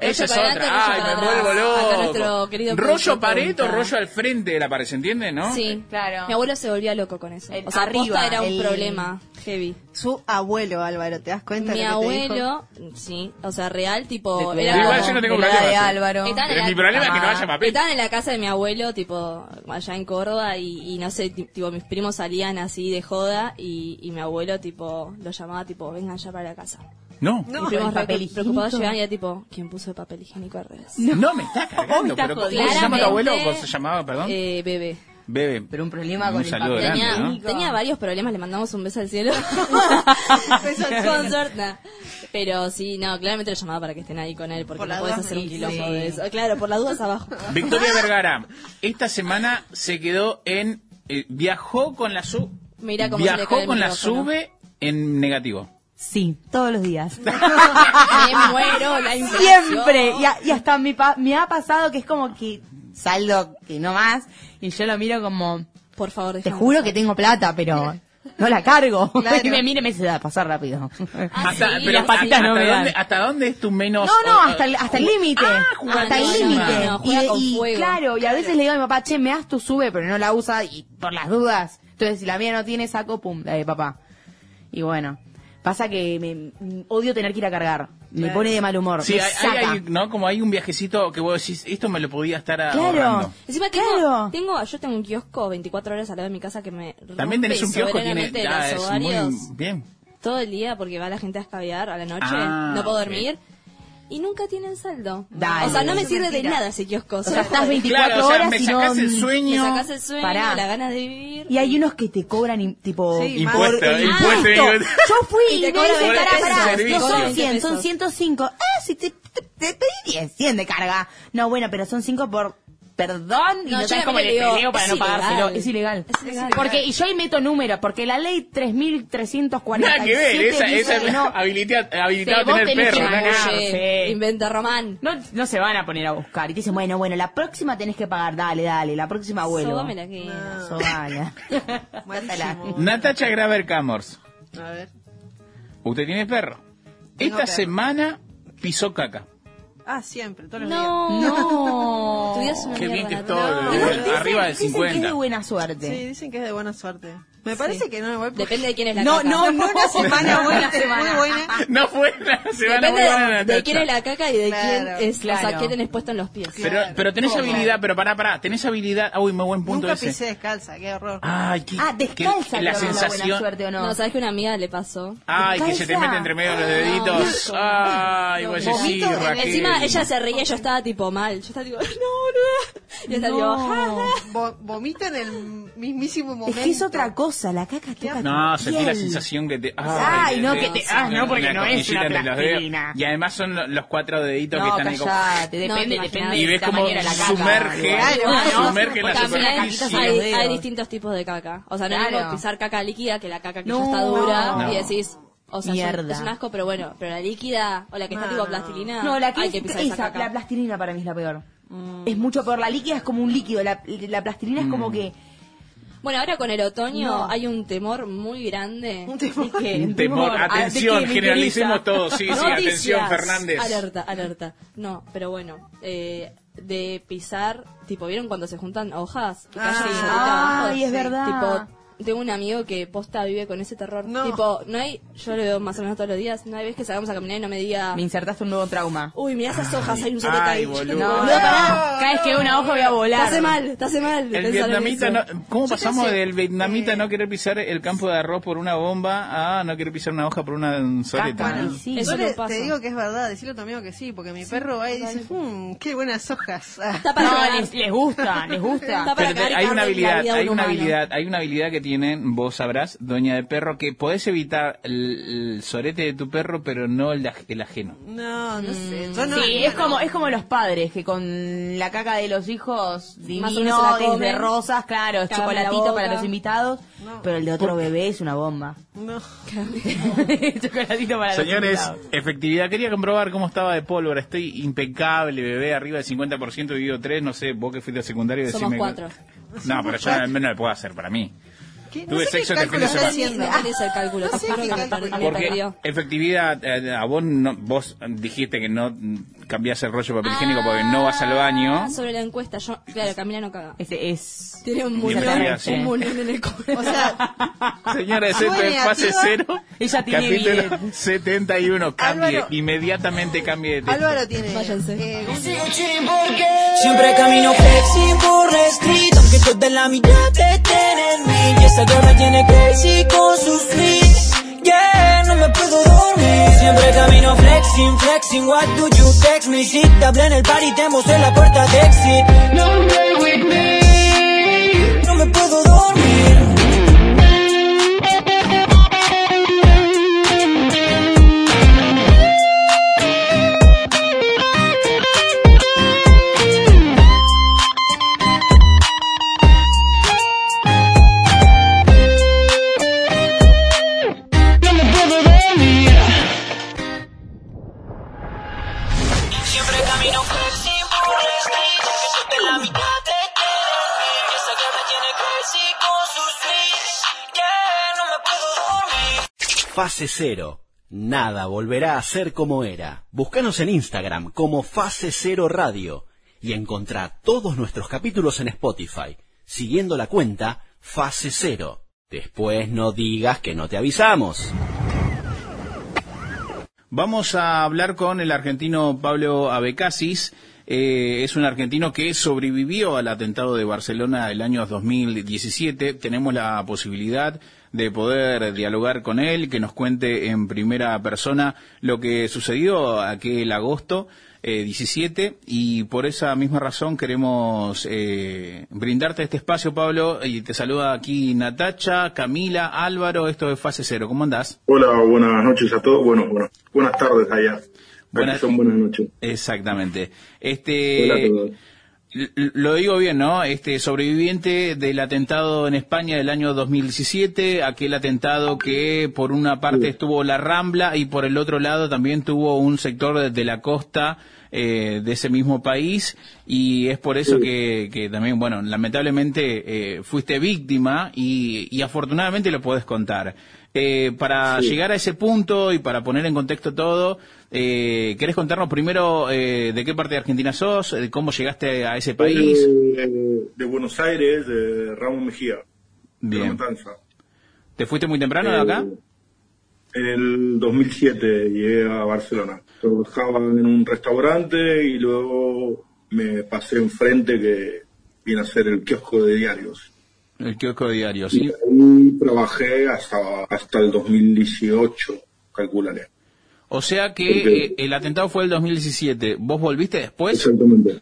Esa es otra. Ay, me vuelvo loco. nuestro querido Rollo pareto, rollo al frente de la pared, ¿se entiende, no? Sí, Claro. Mi abuelo se volvía loco con eso. El- O sea, arriba, era un el- problema heavy. Su abuelo, Álvaro, ¿te das cuenta? Mi de lo que te dijo? abuelo, sí, o sea, real, tipo, era Igual como- yo no tengo de problema. Álvaro. Estaban en la- Mi problema es que no haya papel. Estaban en la casa de mi abuelo, tipo, allá en Córdoba, y, y no sé, ti- tipo, mis primos salían así de joda, y, y mi abuelo, tipo, lo llamaba, tipo, vengan ya para la casa. No. mis primos ¿el papel re preocupados llegaban y era tipo, ¿quién puso el papel higiénico al revés? No, me está cargando. me estás pero ¿Cómo se llama tu abuelo? ¿Cómo se llamaba, perdón? Eh, bebé. Bebe. Pero un problema Un con el saludo papel grande, Tenía, ¿no? higiénico. tenía varios problemas, le mandamos un beso al cielo. Con suerte, nah. Pero sí, no, claramente lo llamaba para que estén ahí con él, porque Por no puedes hacer un quilombo sí. de eso. Claro, por las dudas abajo. Victoria Vergara, esta semana se quedó en. eh, viajó con la sub. Mira cómo se le cae Viajó el con la sube en negativo. Sí, todos los días. Me muero, la. Siempre. Y, a- y hasta me, pa- me ha pasado que es como que saldo que no más y yo lo miro como, Por favor, te juro pasar. que tengo plata, pero no la cargo. Claro. Y me mira y me dice, "Da, pasar rápido. Ah, hasta, sí, pero las patitas hasta, no me hasta dan. dónde, ¿Hasta dónde es tu menos.? No, no, hasta el, hasta el límite. Ah, hasta el no, límite. no, y, claro, y a veces le digo a mi papá, che, me das tu sube, pero no la usa y por las dudas. Entonces, si la mía no tiene, saco, pum, la de papá. Y bueno, pasa que me odio tener que ir a cargar. Me Claro. pone de mal humor. Sí, hay, saca. hay- hay- ¿no? Como hay un viajecito que vos decís, esto me lo podía estar Claro. ahorrando. Encima tengo, Claro. tengo, yo tengo un kiosco 24 horas al lado de mi casa que me También tenés un kiosco, tiene. ah, es muy bien. todo el día porque va la gente a escabear a la noche, Ah, no puedo dormir. Y nunca tienen saldo. Dale. o sea, no me sirve de nada ese kiosco. O sea, estás jode. 24 Claro, o sea, horas me y sacás no... el Me sueño. sacás el sueño, Pará. la ganas de vivir. Y hay unos que te cobran y, tipo... Sí, Impuesto, por el impuesto. Yo fui Y y, me dice, 20 pará, pará, no son 20 100, son pesos. 105. Ah, si te, te, te pedí 10, 100 de carga. No, bueno, pero son 5 por perdón y No, no, sabes cómo le digo, peleo para no ilegal. pagárselo. Es ilegal. Es ilegal. Porque, y yo ahí meto números, porque la ley 3347 Nada que ver, esa, esa que no, habilita, habilitado a Sí, tener que perro. inventa Román. no, no se van a poner a buscar. Y te dicen, bueno, bueno, la próxima tenés que pagar. Dale, dale, la próxima vuelvo. Sobala. Natacha Graver Camors, A ver. usted tiene perro. Tengo Esta perro. semana pisó caca. Ah, siempre, todos los días. No, No. Tu vida es una Qué bien que todo, No, eh, dicen- arriba de Dicen que es 50. de buena suerte. Sí, dicen que es de buena suerte. Me parece que no, igual. porque- Depende de quién es la No, caca. no, no. Una semana buena, Una semana. muy buena. No fue la semana Depende muy buena de, quién es la caca y de Claro, quién es, o sea, claro. qué tenés puesto en los pies. Pero, pero tenés habilidad, pero pará, pará, tenés habilidad. Uy, muy buen punto Nunca ese. pisé descalza, qué horror. Ay, qué, Ah, descalza qué- la la buena sensación. suerte o no. No, sabes que una amiga le pasó. Ay, que se te mete entre medio de los deditos. Ay, sí, Raquel. Encima ella se reía y yo estaba tipo mal. Yo estaba tipo, no, no. Y ella tipo, ja, ja. Vo- vomita en el mismísimo momento. Es que es otra cosa, la caca toca No, tu sentí la piel. sensación que te. Ay, no, que te- ah, no, porque no es cosquillita una entre los plastilina. Y además son lo- los cuatro deditos que están ahí como. callate, No, depende, te depende. Y ves la como manera de la caca. sumerge, Claro, sumerge en la porque También caquitas superficie. a hay, dedos. hay distintos tipos de caca. O sea, no es Claro. como pisar caca líquida que la caca que No, ya está dura no. y decís, o sea, es un- Mierda. es un asco, pero bueno, pero la líquida o la que está No, tipo no. plastilina, No, la que hay es que pisar esa, la plastilina para mí es la peor. Es mucho peor. La líquida es como un líquido, la, la plastilina es Mm. como que... Bueno, ahora con el otoño No. hay un temor muy grande. Un temor. Un temor, Ah, ¿de atención, generalicemos todo. Sí, sí, atención, Fernández. Alerta, alerta. No, pero bueno, eh, de pisar, tipo, ¿vieron cuando se juntan hojas? Y Ah, sí. abajo? Ay, es verdad. Tipo, tengo un amigo que posta vive con ese terror. No. Tipo, no hay, yo lo veo más o menos todos los días, no hay vez que salgamos a caminar y no me diga, Me insertaste un nuevo trauma. uy, mira esas hojas, hay un caí. boludo. No, No. no, pará. Cada vez que veo una hoja voy a Te volar. hace mal, te hace mal. El vietnamita, no, ¿cómo Yo te pasamos del vietnamita eh, no querer pisar el campo de arroz por una bomba a no querer pisar una hoja por una soleta? Caca, ¿no? y sí. Eso le- pasa. te digo que es verdad, decirle a tu amigo que sí, porque mi perro va y dice, mmm, qué buenas hojas. Ah. Está para No, les, les gusta, les gusta. Está para Pero te- hay una habilidad, hay un una habilidad, hay una habilidad que tienen, vos sabrás, doña de perro, que podés evitar el, el sorete de tu perro, pero no el, de el ajeno. No, no sé. Yo no, Sí, es como, es como los padres que con la caca de los hijos divino, comen. rosas, claro, la chocolatito para los invitados, No. pero el de otro bebé es una bomba. no. chocolatito para Señores, los invitados. efectividad, quería comprobar cómo estaba de pólvora. Estoy impecable, bebé, arriba del 50%, vivido 3, no sé, vos que fuiste al secundario, Somos decime... cuatro. No, pero yo al menos lo puedo hacer para mí. ¿Qué? Tuve sé qué sexo este fin de semana. haciendo. No tenés el cálculo, No sé qué que Porque perdió. efectividad, eh, a vos, no, vos dijiste que no cambiás el rollo de papel higiénico porque no vas al baño. Ah, Sobre la encuesta, yo, claro, Camila no caga. Ese es... Tiene un efectividad, sí. un muñón en el culo. O sea, esto es fase cero. Ella tiene capítulo evidente. 71. Cambie, Álvaro- inmediatamente cambie de texto. Álvaro tiene... Váyanse. eh, Siempre camino flexi por street Aunque toda la mirada te tiene en mí Girl me tiene crazy con sus tweets Yeah, no me puedo dormir. Siempre camino flexing, flexing. What do you text me? Si te hablé en el party te mostré la puerta de exit. No play with me. No me puedo dormir Fase cero. Nada volverá a ser como era. Búscanos en Instagram como Fase Cero Radio y encontrá todos nuestros capítulos en Spotify, siguiendo la cuenta Fase Cero. Después no digas que no te avisamos. Vamos a hablar con el argentino Pablo Abecasis. Eh, es un argentino que sobrevivió al atentado de Barcelona el año 2017. Tenemos la posibilidad de poder dialogar con él, que nos cuente en primera persona lo que sucedió aquel agosto eh, 17 y por esa misma razón queremos eh, brindarte este espacio, Pablo, y te saluda aquí Natacha, Camila, Álvaro, esto es Fase Cero. ¿Cómo andás? Hola, buenas noches a todos. Bueno, bueno, buenas tardes allá. Buenas- son buenas noches. Exactamente. Este, Hola a todos. Lo digo bien, ¿no? Este sobreviviente del atentado en España del año 2017, aquel atentado que por una parte estuvo la Rambla y por el otro lado también tuvo un sector de, la costa eh, de ese mismo país y es por eso que, que también, bueno, lamentablemente eh, fuiste víctima y, y afortunadamente lo puedes contar. Eh, para Sí. llegar a ese punto y para poner en contexto todo, eh, ¿querés contarnos primero eh, de qué parte de Argentina sos, de cómo llegaste a ese país? De, de Buenos Aires, de Ramón Mejía, de La Bien. Matanza. ¿Te fuiste muy temprano de acá? Eh, En el 2007 llegué a Barcelona. Trabajaba en un restaurante y luego me pasé enfrente que vine a hacer el kiosco de diarios. El kiosco de diario, Y ¿sí? ahí trabajé hasta, hasta el 2018, calcularé. O sea que eh, el atentado fue el 2017. ¿Vos volviste después? Exactamente.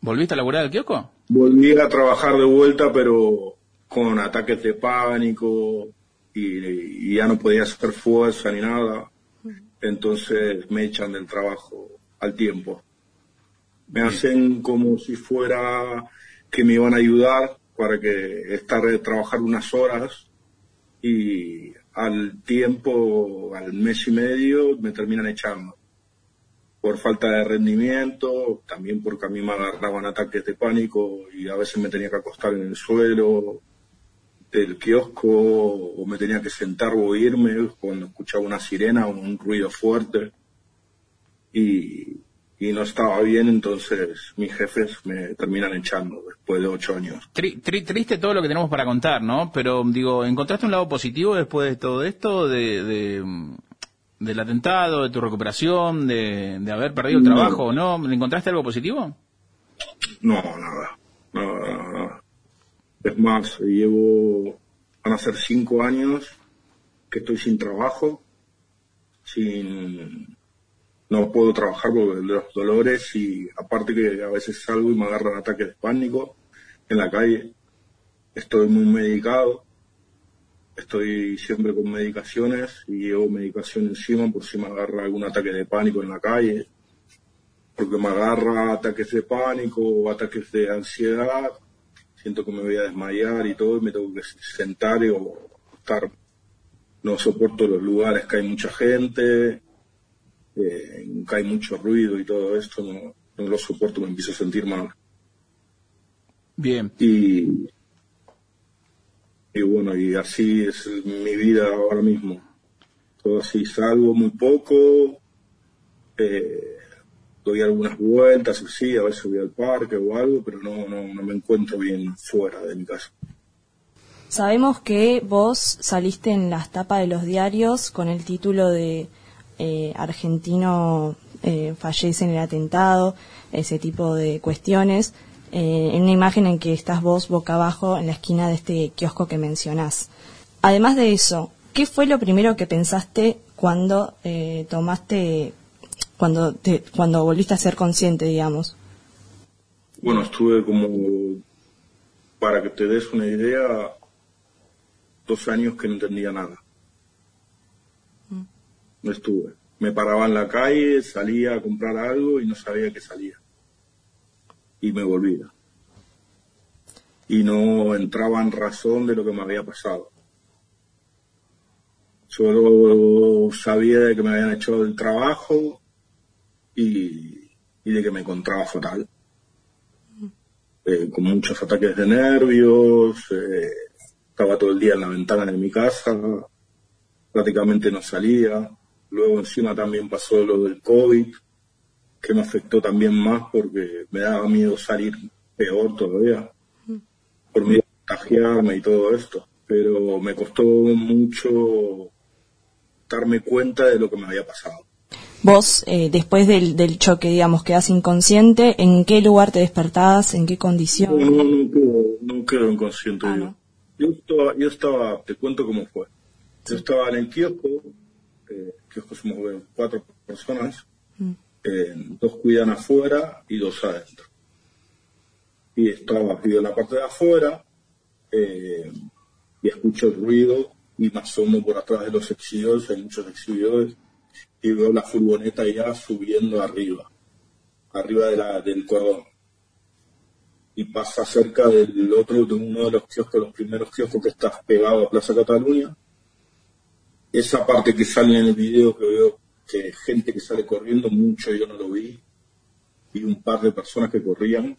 ¿Volviste a laburar del kiosco? Volví a trabajar de vuelta, pero con ataques de pánico y, y ya no podía hacer fuerza ni nada. Entonces me echan del trabajo al tiempo. Me hacen como si fuera que me iban a ayudar para que estar trabajar unas horas y al tiempo, al mes y medio, me terminan echando. Por falta de rendimiento, también porque a mí me agarraban ataques de pánico y a veces me tenía que acostar en el suelo del kiosco o me tenía que sentar o irme cuando escuchaba una sirena o un ruido fuerte. Y, y no estaba bien, entonces mis jefes me terminan echando después de ocho años. Tri- tri- triste todo lo que tenemos para contar, ¿no? Pero digo, ¿encontraste un lado positivo después de todo esto? De, de, del atentado, de tu recuperación, de, de haber perdido el No. trabajo, ¿no? ¿Encontraste algo positivo? No, nada. Nada, nada. Es más, llevo, van a ser cinco años que estoy sin trabajo, sin, no puedo trabajar por los dolores y aparte que a veces salgo y me agarran ataques de pánico en la calle. Estoy muy medicado, estoy siempre con medicaciones y llevo medicación encima por si me agarra algún ataque de pánico en la calle, porque me agarra ataques de pánico ataques de ansiedad, siento que me voy a desmayar y todo y me tengo que sentar o estar. No soporto los lugares que hay mucha gente, eh, hay mucho ruido y todo esto, no, no lo soporto, me empiezo a sentir mal. Bien. Y, y bueno, y así es mi vida ahora mismo. Todo así, salgo muy poco, eh, doy algunas vueltas, sí, a veces voy al parque o algo, pero no, no, no me encuentro bien fuera de mi casa. Sabemos que vos saliste en las tapas de los diarios con el título de eh, argentino eh, fallece en el atentado, ese tipo de cuestiones, eh, en una imagen en que estás vos boca abajo en la esquina de este kiosco que mencionás. Además de eso, ¿qué fue lo primero que pensaste cuando eh, tomaste, cuando, te, cuando volviste a ser consciente, digamos? Bueno, estuve como, para que te des una idea, dos años que no entendía nada. No estuve. Me paraba en la calle, salía a comprar algo y no sabía que salía. Y me volvía. Y no entraba en razón de lo que me había pasado. Solo sabía de que me habían hecho el trabajo y, y de que me encontraba fatal. Eh, con muchos ataques de nervios, eh, estaba todo el día en la ventana de mi casa, prácticamente no salía. Luego encima también pasó lo del COVID, que me afectó también más porque me daba miedo salir peor todavía, por miedo a contagiarme y todo esto. Pero me costó mucho darme cuenta de lo que me había pasado. Vos, eh, después del, del choque, digamos, quedás inconsciente, ¿en qué lugar te despertabas? ¿En qué condición? No, no, no quedo, no quedo inconsciente yo. Yo estaba, yo estaba, te cuento cómo fue. Yo estaba en el kiosco, eh, kiosco somos cuatro personas, eh, dos cuidan afuera y dos adentro. Y estaba yo en la parte de afuera eh, y escucho el ruido y me asomo por atrás de los exhibidores, hay muchos exhibidores, y veo la furgoneta ya subiendo arriba, arriba de la, del cordón. Y pasa cerca del otro, de uno de los kioscos, los primeros kioscos que está pegado a Plaza Cataluña. Esa parte que sale en el video que veo que gente que sale corriendo, mucho yo no lo vi, y un par de personas que corrían.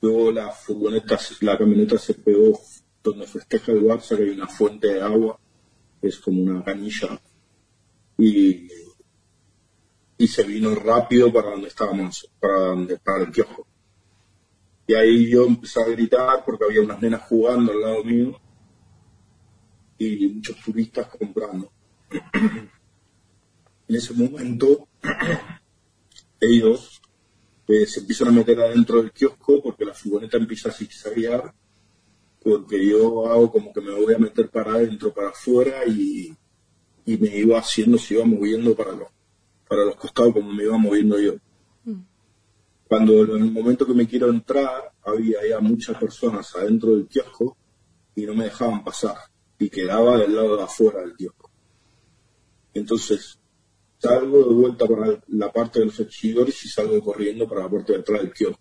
Luego la furgoneta, la camioneta se pegó donde festeja el Barça, que hay una fuente de agua, es como una canilla, y, y se vino rápido para donde estábamos, para donde para el kiosco. Y ahí yo empecé a gritar porque había unas nenas jugando al lado mío y muchos turistas comprando. en ese momento ellos eh, se empiezan a meter adentro del kiosco porque la furgoneta empieza a zigzaguear porque yo hago como que me voy a meter para adentro, para afuera y, y me iba haciendo, se iba moviendo para los, para los costados como me iba moviendo yo. Cuando en el momento que me quiero entrar, había ya muchas personas adentro del kiosco y no me dejaban pasar y quedaba del lado de afuera del kiosco. Entonces, salgo de vuelta para la parte de los exhibidores y salgo corriendo para la parte de atrás del kiosco.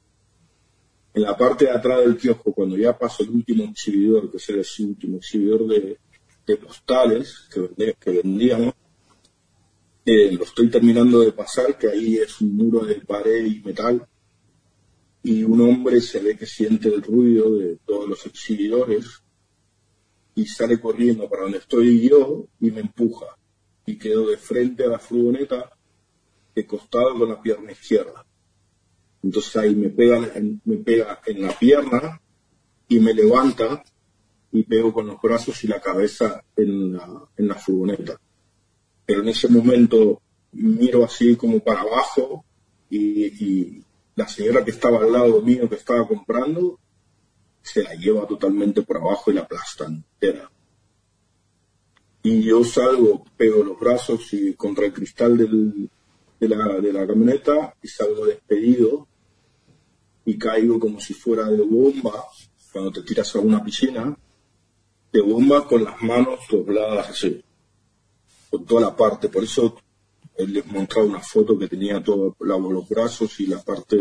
En la parte de atrás del kiosco, cuando ya paso el último exhibidor, que es el último exhibidor de, de postales que, vende, que vendíamos, eh, lo estoy terminando de pasar, que ahí es un muro de pared y metal, y un hombre se ve que siente el ruido de todos los exhibidores y sale corriendo para donde estoy yo y me empuja y quedo de frente a la furgoneta de costado con la pierna izquierda. Entonces ahí me pega, me pega en la pierna y me levanta y pego con los brazos y la cabeza en la, en la furgoneta. Pero en ese momento miro así como para abajo y, y, la señora que estaba al lado mío que estaba comprando se la lleva totalmente por abajo y la aplasta entera. Y yo salgo, pego los brazos y contra el cristal del, de, la, de la camioneta y salgo despedido y caigo como si fuera de bomba cuando te tiras a una piscina, de bomba con las manos dobladas así, con toda la parte. Por eso les mostraba una foto que tenía todos los brazos y la parte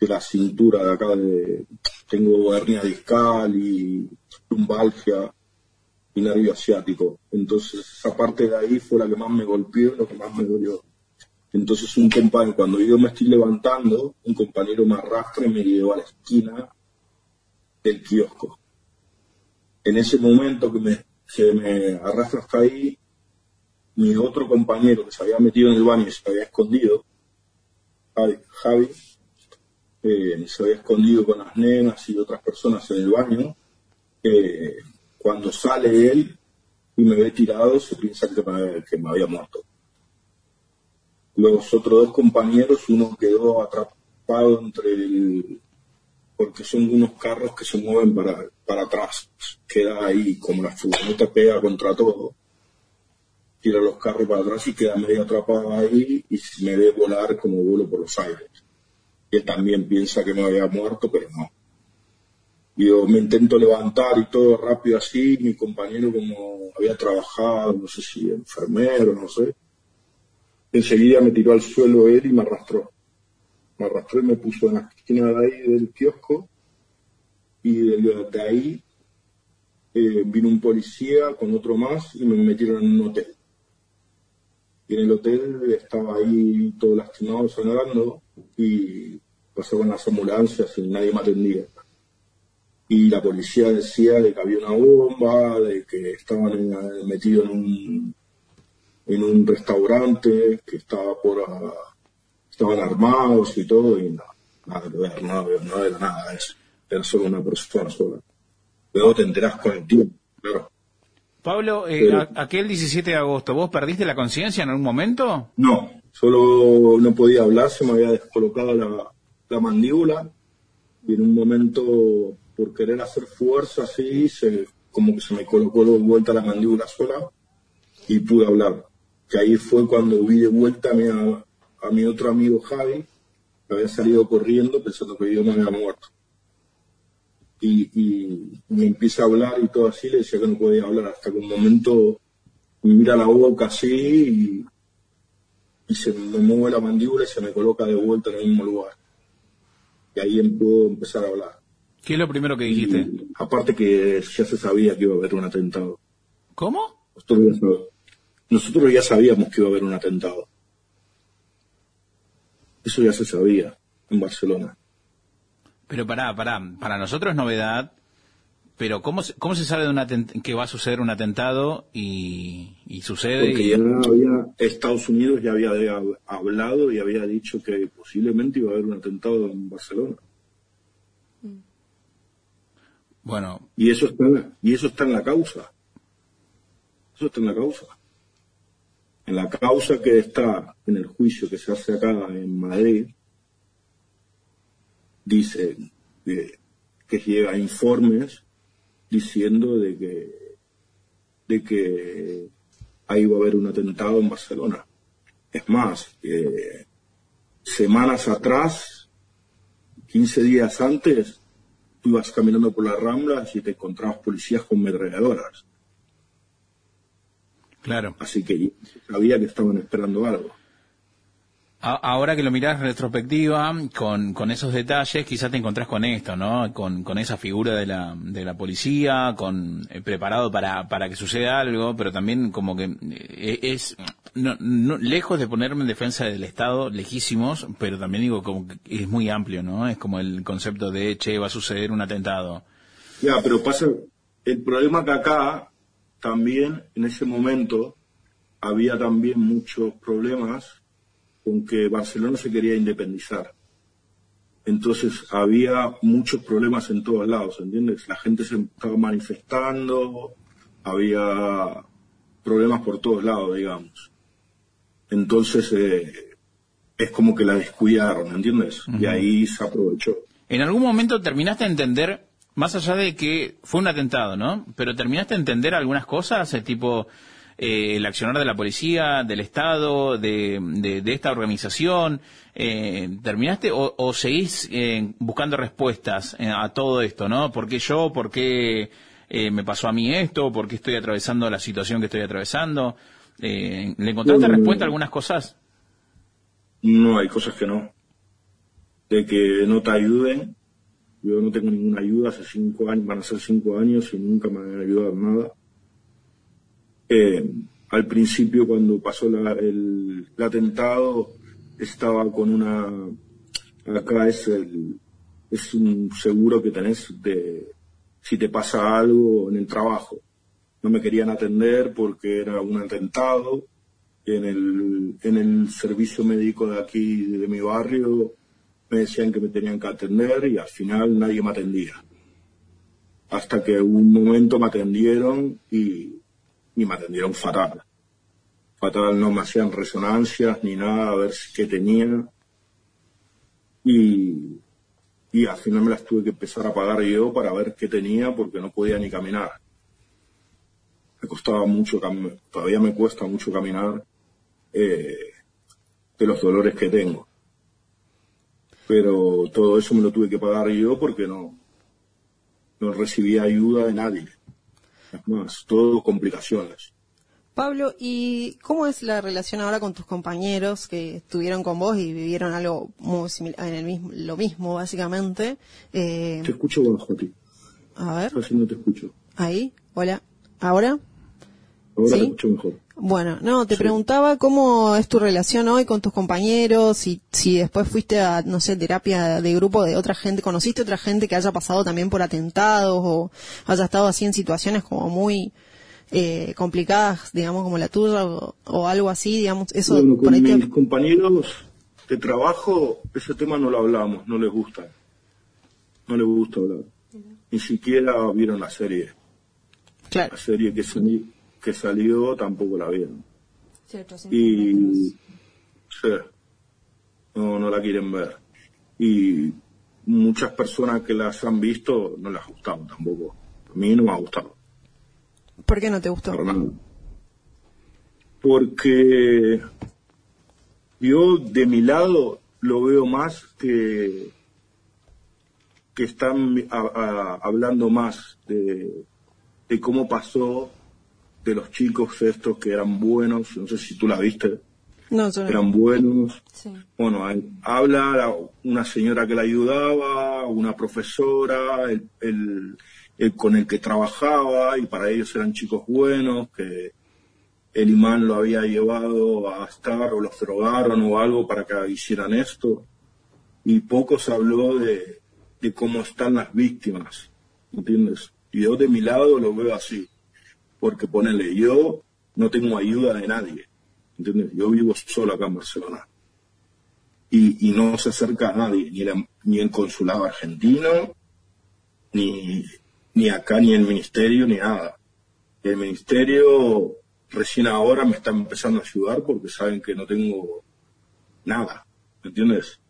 de, la cintura de acá. De, tengo hernia discal y lumbalgia y nervio asiático. Entonces esa parte de ahí fue la que más me golpeó, lo que más me dolió. Entonces un compañero, cuando yo me estoy levantando, un compañero me arrastra y me lleva a la esquina del kiosco. En ese momento que me, se me arrastra hasta ahí, mi otro compañero que se había metido en el baño y se había escondido, Javi, eh, se había escondido con las nenas y otras personas en el baño, eh, cuando sale él y me ve tirado, se piensa que me, había muerto. Los otros dos compañeros, uno quedó atrapado entre el, porque son unos carros que se mueven para, para atrás. Queda ahí, como la furgoneta pega contra todo, tira los carros para atrás y queda medio atrapado ahí y me ve volar como vuelo por los aires. Él también piensa que me había muerto, pero no. Yo me intento levantar y todo rápido así, mi compañero como había trabajado, no sé si enfermero, no sé, enseguida me tiró al suelo él y me arrastró me arrastró y me puso en la esquina de ahí del kiosco y de, ahí eh, vino un policía con otro más y me metieron en un hotel. Y en el hotel estaba ahí todo lastimado sangrando y pasaban las ambulancias y nadie me atendía. Y la policía decía de que había una bomba, de que estaban metidos en un, en un restaurante que estaba por... A, estaban armados y todo, y no, nada que ver, no, no era nada de eso. Era solo una persona sola. Luego te enterás con el tiempo, claro. Pablo, eh, aquel 17 de agosto, ¿vos perdiste la conciencia en algún momento? No, solo no podía hablar, se me había descolocado la, la mandíbula y en un momento, por querer hacer fuerza así, se, como que se me colocó de vuelta la mandíbula sola y pude hablar. Que ahí fue cuando vi de vuelta a mi, a mi otro amigo Javi, que había salido corriendo pensando que yo no había muerto. Y, me empieza a hablar y todo así, le decía que no podía hablar, hasta que un momento me mira la boca así y, se me mueve la mandíbula y se me coloca de vuelta en el mismo lugar. Y ahí em, puedo empezar a hablar. ¿Qué es lo primero que dijiste? aparte que ya se sabía que iba a haber un atentado. ¿Cómo? nosotros ya sabíamos que iba a haber un atentado. Eso ya se sabía en Barcelona. Pero para, para, para nosotros es novedad, pero ¿cómo se, cómo se sabe de un que va a suceder un atentado y, sucede? Porque ya había, Estados Unidos ya había hablado y había dicho que posiblemente iba a haber un atentado en Barcelona. Bueno. Y eso está, y eso está en la causa. Eso está en la causa en la causa que está en el juicio que se hace acá en Madrid, dice que, llega informes diciendo de que, de que ahí va a haber un atentado en Barcelona. Es más, semanas atrás, 15 días antes, tú ibas caminando por las ramblas y te encontrabas policías con metralladoras. Claro. Así que sabía que estaban esperando algo. Ahora que lo mirás retrospectiva, con, con esos detalles, quizás te encontrás con esto, ¿no? Con, con esa figura de la, de la policía, con eh, preparado para, para que suceda algo, pero también como que eh, es, no, lejos de ponerme en defensa del Estado, lejísimos, pero también digo como que es muy amplio, ¿no? Es como el concepto de, che, va a suceder un atentado. Ya, pero pasa, el problema que acá también en ese momento había también muchos problemas con que Barcelona se quería independizar. Entonces había muchos problemas en todos lados, ¿entiendes? La gente se estaba manifestando, había problemas por todos lados, digamos. Entonces, eh, es como que la descuidaron, ¿entiendes? Y ahí se aprovechó. En algún momento terminaste a entender, más allá de que fue un atentado, ¿no? Pero terminaste a entender algunas cosas, el tipo eh, el accionar de la policía, del Estado, de, de, de esta organización. Eh, ¿Terminaste o, o seguís eh, buscando respuestas eh, a todo esto, ¿no? ¿Por qué yo? ¿Por qué me pasó a mí esto? ¿Por qué estoy atravesando la situación que estoy atravesando? Eh, ¿Le encontraste Bueno, respuesta a algunas cosas? No, hay cosas que no. De que no te ayuden. Yo no tengo ninguna ayuda hace cinco años, van a ser cinco años y nunca me han ayudado en nada. Eh, al principio, cuando pasó la- el, el atentado, estaba con una. Acá es el, es un seguro que tenés de si te pasa algo en el trabajo. No me querían atender porque era un atentado en el, en el servicio médico de aquí, de mi barrio, me decían que me tenían que atender y al final nadie me atendía. Hasta que un momento me atendieron y, y me atendieron fatal. Fatal, no me hacían resonancias ni nada a ver qué tenía. Y, y al final me las tuve que empezar a pagar yo para ver qué tenía porque no podía ni caminar. Me costaba mucho, todavía me cuesta mucho caminar eh, de los dolores que tengo. Pero todo eso me lo tuve que pagar yo porque no, no recibía ayuda de nadie. Más, todo complicaciones. Pablo, ¿y cómo es la relación ahora con tus compañeros que estuvieron con vos y vivieron algo muy similar, en el mismo, lo mismo básicamente? Eh, Te escucho bajo a ti. a ver, Casi no te escucho. ahí, hola, ¿ahora? Ahora ¿Sí? te escucho mejor. Bueno, no, te preguntaba cómo es tu relación hoy con tus compañeros, si, si después fuiste a, no sé, terapia de grupo de otra gente, conociste otra gente que haya pasado también por atentados o haya estado así en situaciones como muy eh, complicadas, digamos, como la tuya o, o algo así, digamos, eso Bueno, por te- mis compañeros de trabajo, ese tema no lo hablamos, no les gusta. No les gusta hablar. Ni siquiera vieron la serie. Claro. La serie que, sali- que salió tampoco la vieron. Sí, 800 Y metros. sí, no, no la quieren ver. Y muchas personas que las han visto no les ha gustado tampoco. A mí no me ha gustado. ¿Por qué no te gustó? Porque yo de mi lado lo veo más que que están a- a- hablando más de, de cómo pasó de los chicos estos que eran buenos, no sé si tú la viste, No, yo no. eran buenos. Sí. Bueno, habla la- una señora que la ayudaba, una profesora, el, el- el con el que trabajaba, y para ellos eran chicos buenos, que el imán lo había llevado a estar, o los drogaron o algo para que hicieran esto. Y poco se habló de, de cómo están las víctimas, ¿entiendes? Y yo de mi lado lo veo así, porque ponele, yo no tengo ayuda de nadie, ¿entiendes? Yo vivo solo acá en Barcelona y, y no se acerca a nadie, ni, la- ni el consulado argentino, ni, ni acá, ni el ministerio, ni nada. El ministerio recién ahora me está empezando a ayudar porque saben que no tengo nada, ¿me entiendes?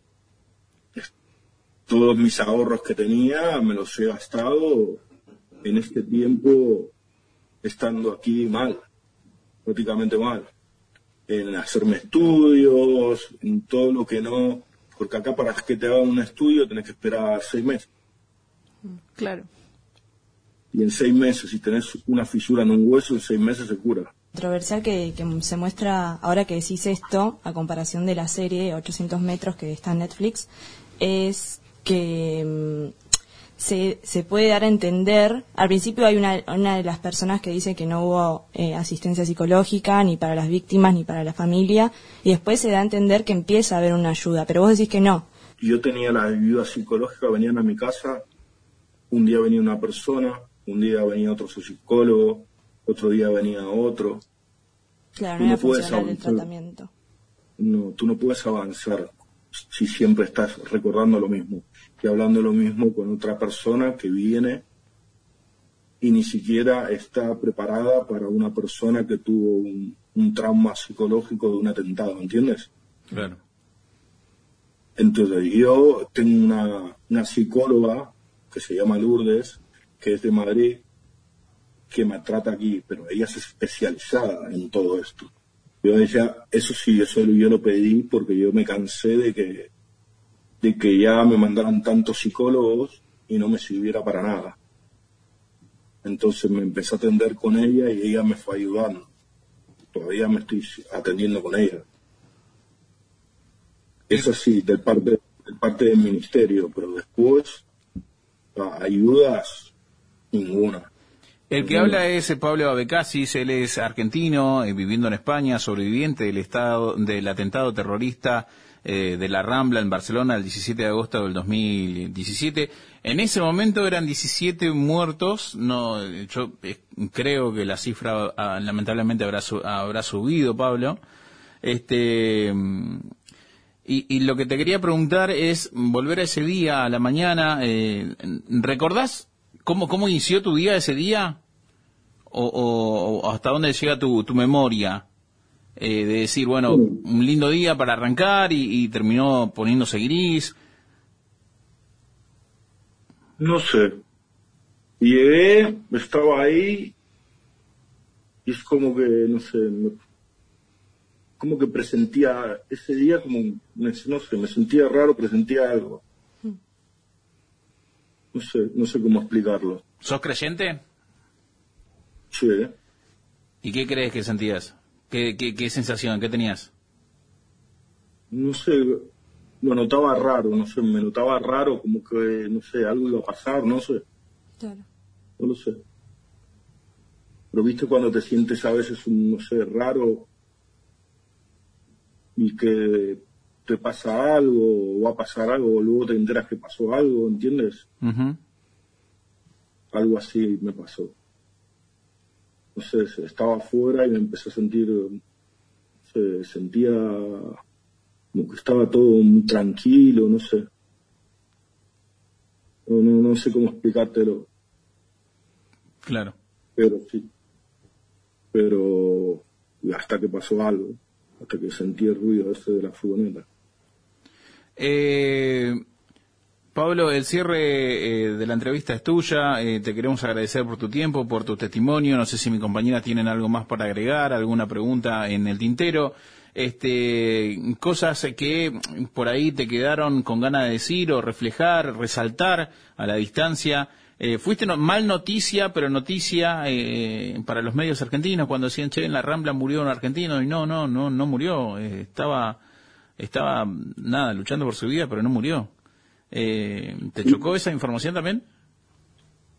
Es- Todos mis ahorros que tenía me los he gastado en este tiempo estando aquí mal, prácticamente mal en hacerme estudios, en todo lo que no, porque acá para que te hagan un estudio tenés que esperar seis meses. Claro. Y en seis meses, si tenés una fisura en un hueso, en seis meses se cura. controversial que, que se muestra ahora que decís esto, a comparación de la serie 800 metros que está en Netflix, es que mm, se, se puede dar a entender, al principio hay una, una de las personas que dice que no hubo eh, asistencia psicológica ni para las víctimas ni para la familia, y después se da a entender que empieza a haber una ayuda, pero vos decís que no. Yo tenía la ayuda psicológica, venían a mi casa, un día venía una persona, un día venía otro psicólogo, otro día venía otro. Claro, Tú no no puedes funcional el avanzar. tratamiento. No, tú no puedes avanzar si siempre estás recordando lo mismo y hablando lo mismo con otra persona que viene y ni siquiera está preparada para una persona que tuvo un, un trauma psicológico de un atentado, ¿entiendes? Claro. Entonces yo tengo una, una psicóloga que se llama Lourdes, que es de Madrid, que me trata aquí, pero ella es especializada en todo esto. Yo decía, eso sí, eso yo lo pedí porque yo me cansé de que, de que ya me mandaran tantos psicólogos y no me sirviera para nada. Entonces me empecé a atender con ella y ella me fue ayudando. Todavía me estoy atendiendo con ella. Eso sí, del parte, del parte del ministerio, pero después, ayudas, ninguna. El que habla es Pablo Abecasis, él es argentino, eh, viviendo en España, sobreviviente del estado del atentado terrorista eh, de la Rambla en Barcelona el 17 de agosto del 2017. En ese momento eran 17 muertos, no, yo eh, creo que la cifra ah, lamentablemente habrá, habrá subido, Pablo. Este, y, y, lo que te quería preguntar es volver a ese día, a la mañana, eh, ¿recordás cómo, cómo inició tu día ese día? o, hasta dónde llega tu, tu memoria eh, de decir, bueno, un lindo día para arrancar y, terminó poniéndose gris? No sé. Llegué, estaba ahí y es como que, no sé, como que presentía ese día como, no sé, me sentía raro, presentía algo. No sé, no sé cómo explicarlo. ¿Sos creyente? Sí. ¿Y qué crees que sentías? ¿Qué, qué, sensación? ¿Qué tenías? No sé, lo notaba raro, no sé, me notaba raro, como que, no sé, algo iba a pasar, no sé. Claro. No lo sé. Pero viste cuando te sientes a veces, un, no sé, raro y que te pasa algo, o va a pasar algo, o luego te enteras que pasó algo, ¿entiendes? Algo así me pasó no sé, estaba afuera y me empecé a sentir, se sentía como que estaba todo muy tranquilo, no sé. No, no, sé cómo explicártelo. Claro. Pero sí. Pero hasta que pasó algo, hasta que sentí el ruido ese de la furgoneta. Eh, Pablo, el cierre eh, de la entrevista es tuya. Eh, te queremos agradecer por tu tiempo, por tu testimonio. No sé si mi compañera tienen algo más para agregar, alguna pregunta en el tintero. Este, cosas que por ahí te quedaron con ganas de decir o reflejar, resaltar a la distancia. Eh, fuiste mal noticia, pero noticia para los medios argentinos cuando decían, che, en la Rambla murió un argentino y no, no, no, no murió. estaba, estaba, nada, luchando por su vida, pero no murió. Eh, ¿Te chocó esa información también?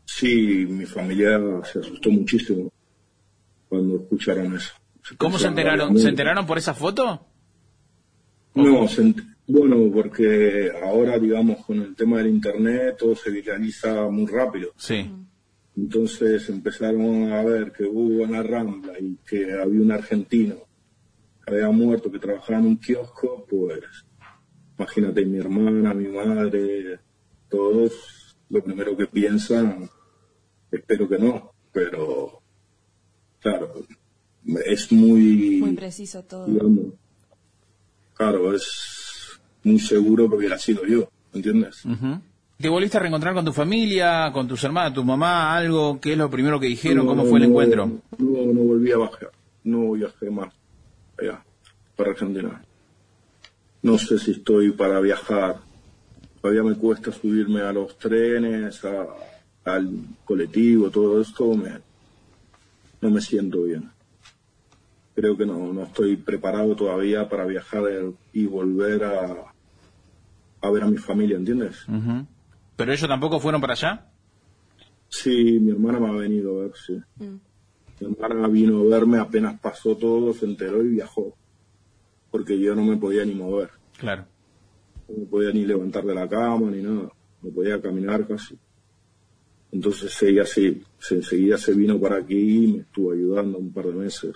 Sí, mi familia se asustó muchísimo cuando escucharon eso. ¿Cómo se enteraron? ¿Se enteraron por esa foto? No, bueno, porque ahora, digamos, con el tema del Internet todo se viraliza muy rápido. Sí. Entonces empezaron a ver que hubo una Rambla y que había un argentino que había muerto, que trabajaba en un kiosco, pues imagínate mi hermana, mi madre, todos, lo primero que piensan, espero que no, pero claro, es muy... Muy preciso todo. claro, es muy seguro que hubiera sido yo, ¿entiendes? ¿Te volviste a reencontrar con tu familia, con tus hermanas, tu mamá, algo? ¿Qué es lo primero que dijeron? ¿Cómo fue el encuentro? No, no volví a bajar, no viajé más allá, para Argentina no sé si estoy para viajar. Todavía me cuesta subirme a los trenes, al colectivo, todo esto, me, no me siento bien. Creo que no, no estoy preparado todavía para viajar y volver a, a ver a mi familia, ¿entiendes? ¿Pero ellos tampoco fueron para allá? Sí, mi hermana me ha venido a ver, sí. Mm. Mi hermana vino a verme apenas pasó todo, se enteró y viajó porque yo no me podía ni mover. Claro. No me podía ni levantar de la cama ni nada, no podía caminar casi. Entonces ella sí, se, enseguida se vino para aquí y me estuvo ayudando un par de meses.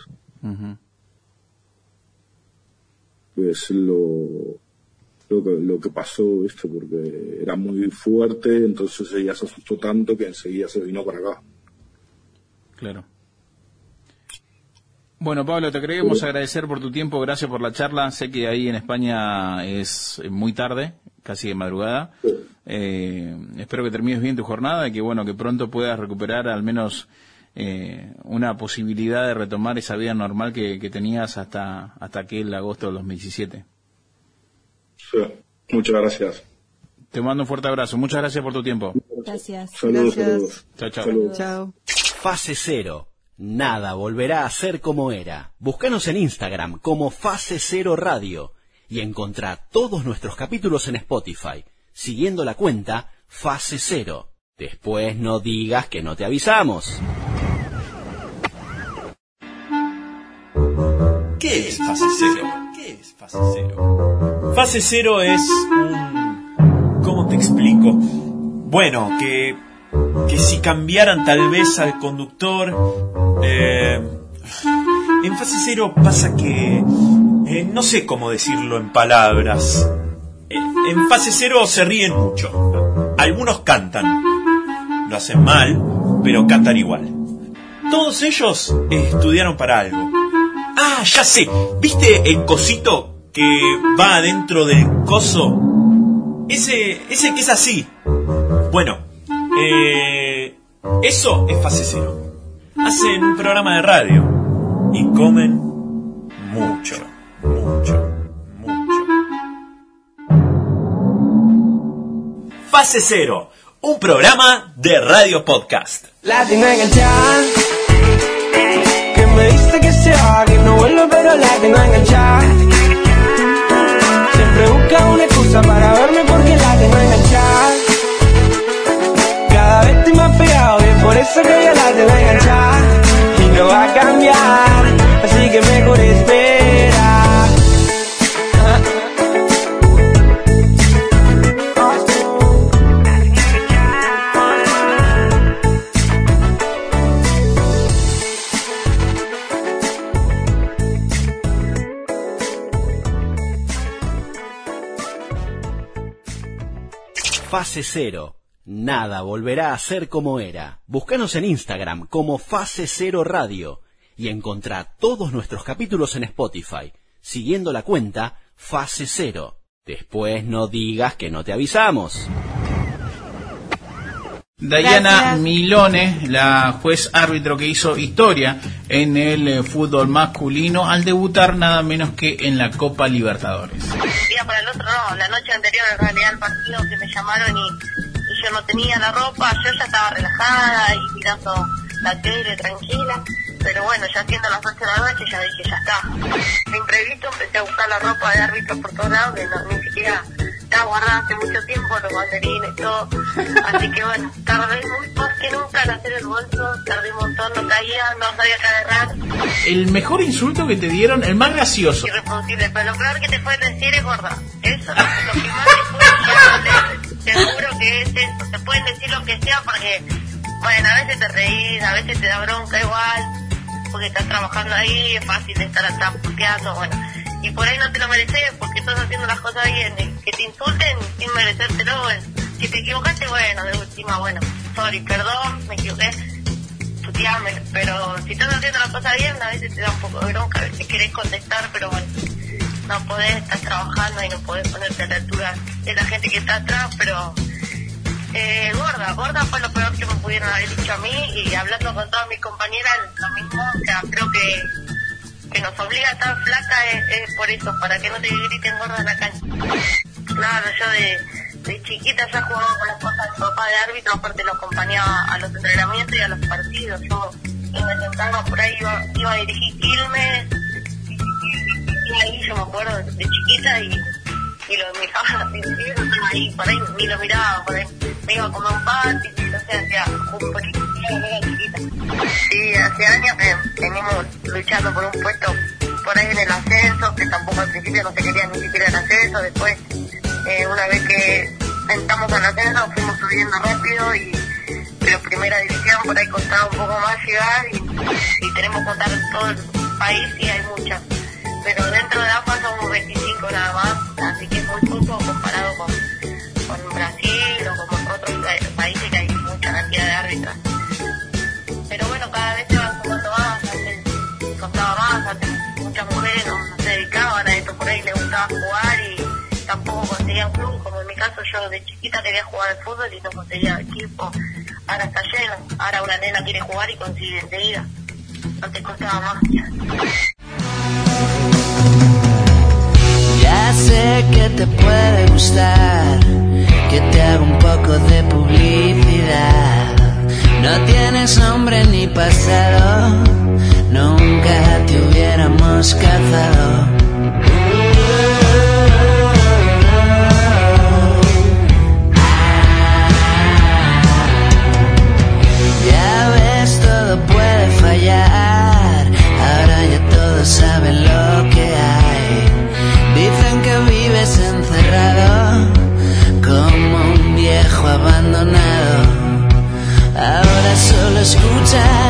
Es lo, lo que, lo que pasó, esto Porque era muy fuerte, entonces ella se asustó tanto que enseguida se vino para acá. Claro. Bueno, Pablo, te queremos agradecer por tu tiempo, gracias por la charla. Sé que ahí en España es muy tarde, casi de madrugada. Eh, espero que termines bien tu jornada y que bueno que pronto puedas recuperar al menos eh, una posibilidad de retomar esa vida normal que, que, tenías hasta hasta aquel agosto del 2017. Sí, muchas gracias. Te mando un fuerte abrazo. Muchas gracias por tu tiempo. Gracias. Saludos, gracias. Chao, chao. Saludos. Chao. Fase Cero. Nada volverá a ser como era. Búscanos en Instagram como Fase Cero Radio y encontrá todos nuestros capítulos en Spotify, siguiendo la cuenta Fase Cero. Después no digas que no te avisamos. ¿Qué es fase cero? ¿Qué es fase cero? Fase cero es un... ¿Cómo te explico? Bueno, que, que si cambiaran tal vez al conductor... Eh, en fase cero pasa que... eh, no sé cómo decirlo en palabras. Eh, En fase cero se ríen mucho. Algunos cantan. Lo hacen mal, pero cantan igual. Todos ellos eh, estudiaron para algo. Ah, ya sé. ¿Viste el cosito que va adentro del coso? Ese, ese que es así. Bueno, eh, eso es fase cero. Hacen un programa de radio y comen mucho, mucho, mucho. Fase cero, un programa de radio podcast. La tengo enganchada. Que me dice que se va, que no vuelvo, pero la tengo enganchada. Siempre busca una excusa para verme eso que la tengo enganchada. Y no va a cambiar, así que mejor espera. Fase Cero. Nada volverá a ser como era. Búscanos en Instagram como Fase Cero Radio y encontrá todos nuestros capítulos en Spotify, siguiendo la cuenta Fase Cero. Después no digas que no te avisamos. Dayana. Milone, la juez árbitro que hizo historia en el eh, fútbol masculino al debutar nada menos que en la Copa Libertadores. un día para el otro no, la noche anterior en realidad al partido que me llamaron y yo no tenía la ropa, yo ya estaba relajada y mirando la tele tranquila, pero bueno, ya siendo las 8 de la noche ya dije, ya está. De imprevisto empecé a buscar la ropa de árbitro por todos lados, que no, ni siquiera estaba guardada hace mucho tiempo, los banderines todo, así que bueno, tardé muy más que nunca en hacer el bolso, tardé un montón, no caía, no sabía qué agarrar. El mejor insulto que te dieron, el más gracioso. irreproducible, pero lo peor que te pueden decir es gorda. Eso es lo que más te pueden juro que es eso. Te pueden decir lo que sea porque, bueno, a veces te reís, a veces te da bronca igual, porque estás trabajando ahí, es fácil estar atrás puteando, bueno. Y por ahí no te lo mereces porque estás haciendo las cosas bien. Que te insulten sin merecértelo. bueno. Si te equivocaste, bueno, de última, bueno, sorry, perdón, me equivoqué pero si estás haciendo las cosas bien, a veces te da un poco de bronca, a veces querés contestar, pero bueno, no podés, estás trabajando y no podés ponerte a la altura de la gente que está atrás, pero eh, gorda, gorda fue lo peor que me pudieron haber dicho a mí y hablando con todas mis compañeras, lo mismo, creo que, que nos obliga a estar flaca es, por eso, para que no te griten gorda en la cancha. Claro, yo de, de chiquita ya jugaba con las cosas de papá de árbitro, aparte lo acompañaba a los entrenamientos y a los partidos. Yo en el por ahí iba, iba a dirigir Quilmes ahí yo me acuerdo de chiquita y, y lo miraba así, ahí, por ahí ni lo miraba, por ahí me iba a comer un y no sé, hacía un poquito chiquita. Y hace años venimos luchando por un puesto por ahí en el ascenso, que tampoco al principio no se quería ni siquiera el ascenso, después eh, una vez que entramos al ascenso fuimos subiendo rápido y pero primera división por ahí costaba un poco más llegar y, y tenemos que contar todo el país y hay muchas pero dentro del AFA somos 25 nada más, así que es muy poco comparado con, con Brasil o con otros países que hay mucha cantidad de árbitros. Pero bueno, cada vez se van sumando más, antes costaba más, antes muchas mujeres no, se dedicaban a esto, por ahí les gustaba jugar y tampoco conseguían club, como en mi caso yo de chiquita quería jugar al fútbol y no conseguía equipo, ahora está lleno, ahora una nena quiere jugar y consigue enseguida, antes costaba más. Ya sé que te puede gustar que te haga un poco de publicidad. No tienes nombre ni pasado, nunca te hubiéramos cazado. já.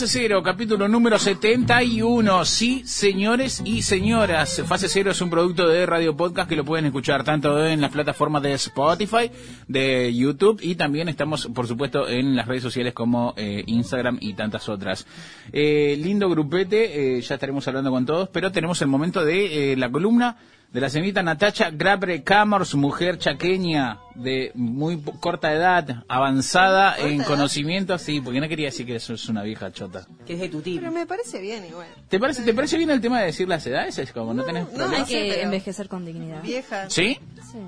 Fase Cero, capítulo número 71. Sí, señores y señoras. Fase Cero es un producto de Radio Podcast que lo pueden escuchar tanto en las plataformas de Spotify, de YouTube y también estamos, por supuesto, en las redes sociales como eh, Instagram y tantas otras. Eh, lindo grupete, eh, ya estaremos hablando con todos, pero tenemos el momento de eh, la columna de la señorita Natacha Grabre Camors, mujer chaqueña de muy corta edad, avanzada en conocimientos, sí, porque no quería decir que sos una vieja chota. Que es de tu Pero me parece bien igual. ¿Te parece, ¿Te parece bien el tema de decir las edades? Es como no tenés no. Hay que pero- envejecer con dignidad. Vieja. ¿Sí? Sí.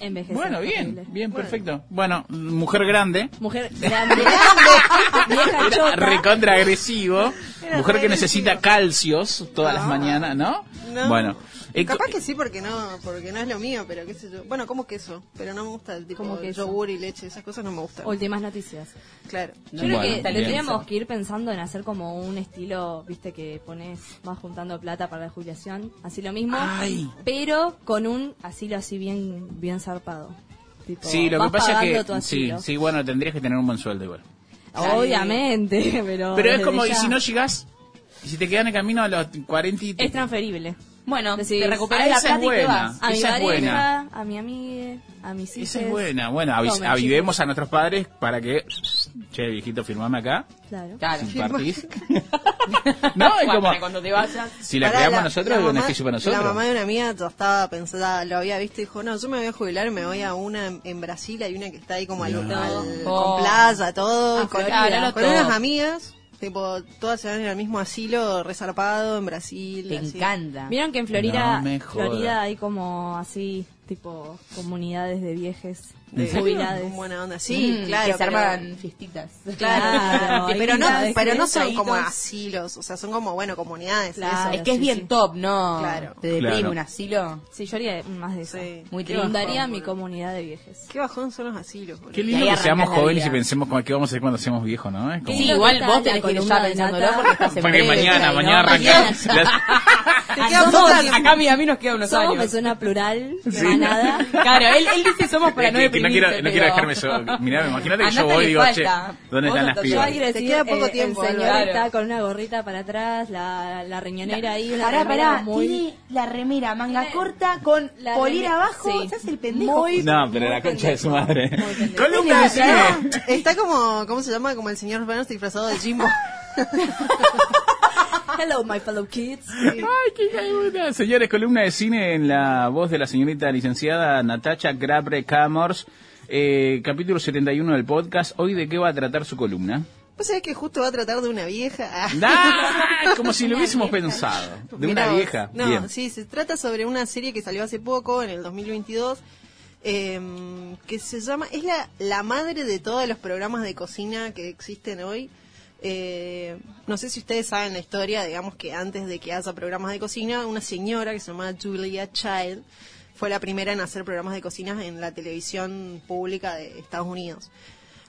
Envejecer. Bueno, bien, bien, perfecto. Bueno, mujer grande, Mujer grande. chota. recontra agresivo, Era mujer que necesita calcios todas las mañanas, ¿no? No. Bueno. Eh, Capaz que sí, porque no, porque no es lo mío, pero qué sé yo. Bueno, como queso, pero no me gusta el tipo Como queso. yogur y leche, esas cosas no me gustan. Últimas noticias. Claro. Yo creo Bueno, que bien. tendríamos que ir pensando en hacer como un estilo, viste, que pones, vas juntando plata para la jubilación, así lo mismo, Ay. pero con un asilo así bien bien zarpado. Tipo, Sí, lo que pasa es que sí, bueno, tendrías que tener un buen sueldo igual. Obviamente, pero Pero es como, y si no llegás, y si te quedan en camino a los 40 y... es transferible. Bueno, Decís, te recuperas ah, la plata y te buena. vas. A mi pareja, buena. a mi amiga, a mis hijos. Esa es buena. Bueno, avis- Tomen, avivemos a nuestros padres para que... Che, viejito, firmame acá. Claro. Claro. Si partís. no, es como... Cuando te vayas. Si la Pará, creamos nosotros, es beneficio para nosotros. La mamá de una amiga estaba pensada, lo había visto y dijo, no, yo me voy a jubilar y me voy a una en, en Brasil, hay una que está ahí como al, No. al- Oh. con playa, todo, Ah, con unas amigas, tipo, todas se van en el mismo asilo, resarpado en Brasil. Te así. encanta. Vieron que en Florida, No me jodas. Florida hay como así, tipo comunidades de viejes, ¿En de. Con buena onda, sí, Mm, claro. Que se pero- arman fiestitas. Claro, Claro, pero no, pero no son como asilos, o sea, son como, bueno, comunidades. Claro. eso. Es que es sí, bien sí. top, ¿no? Claro. Te deprime Claro. un asilo. Sí, yo haría más de eso. Sí. Muy triste. fundaría mi comunidad de viejes. Qué bajón son los asilos. boludo. Qué lindo que seamos jóvenes y pensemos como qué vamos a hacer cuando seamos viejos, ¿no? Es como- Sí, igual vos tenés que de pensándolo porque estás en Porque mañana, mañana arrancamos. Te A quedan todos, pocas- acá a mí nos quedan unos Somos años. persona plural, manada. Claro, él, dice somos para no que- que no quiero, no quiero dejarme solo. Mirá, imagínate que yo voy y digo, che. ¿dónde están las Yo pibas? quiero Te decir, queda poco tiempo, el señor Álvaro. está con una gorrita para atrás, la, la riñonera ahí, una Pará, remera pará, muy... tiene la remera manga Tiene corta con la polera abajo, sí. se hace el pendejo. Muy- No, pero muy la concha de su madre. muy pendejo. Columna de cine. Está como, ¿cómo se llama? Como el señor Burns disfrazado de Jimbo. Hello, my fellow kids. Ay, qué puta. Señores, columna de cine en la voz de la señorita licenciada Natacha Grabre Camors. Eh, capítulo 71 del podcast. Hoy, ¿de qué va a tratar su columna? ¿Vos sabés que justo va a tratar de una vieja? Ah. ¡Ah! Como si lo hubiésemos pensado. De Mirá una vos. vieja. No, Bien. sí, se trata sobre una serie que salió hace poco, en el 2022, eh, que se llama, es la, la madre de todos los programas de cocina que existen hoy. Eh, no sé si ustedes saben la historia, digamos que antes de que haya programas de cocina, una señora que se llama Julia Child fue la primera en hacer programas de cocina en la televisión pública de Estados Unidos.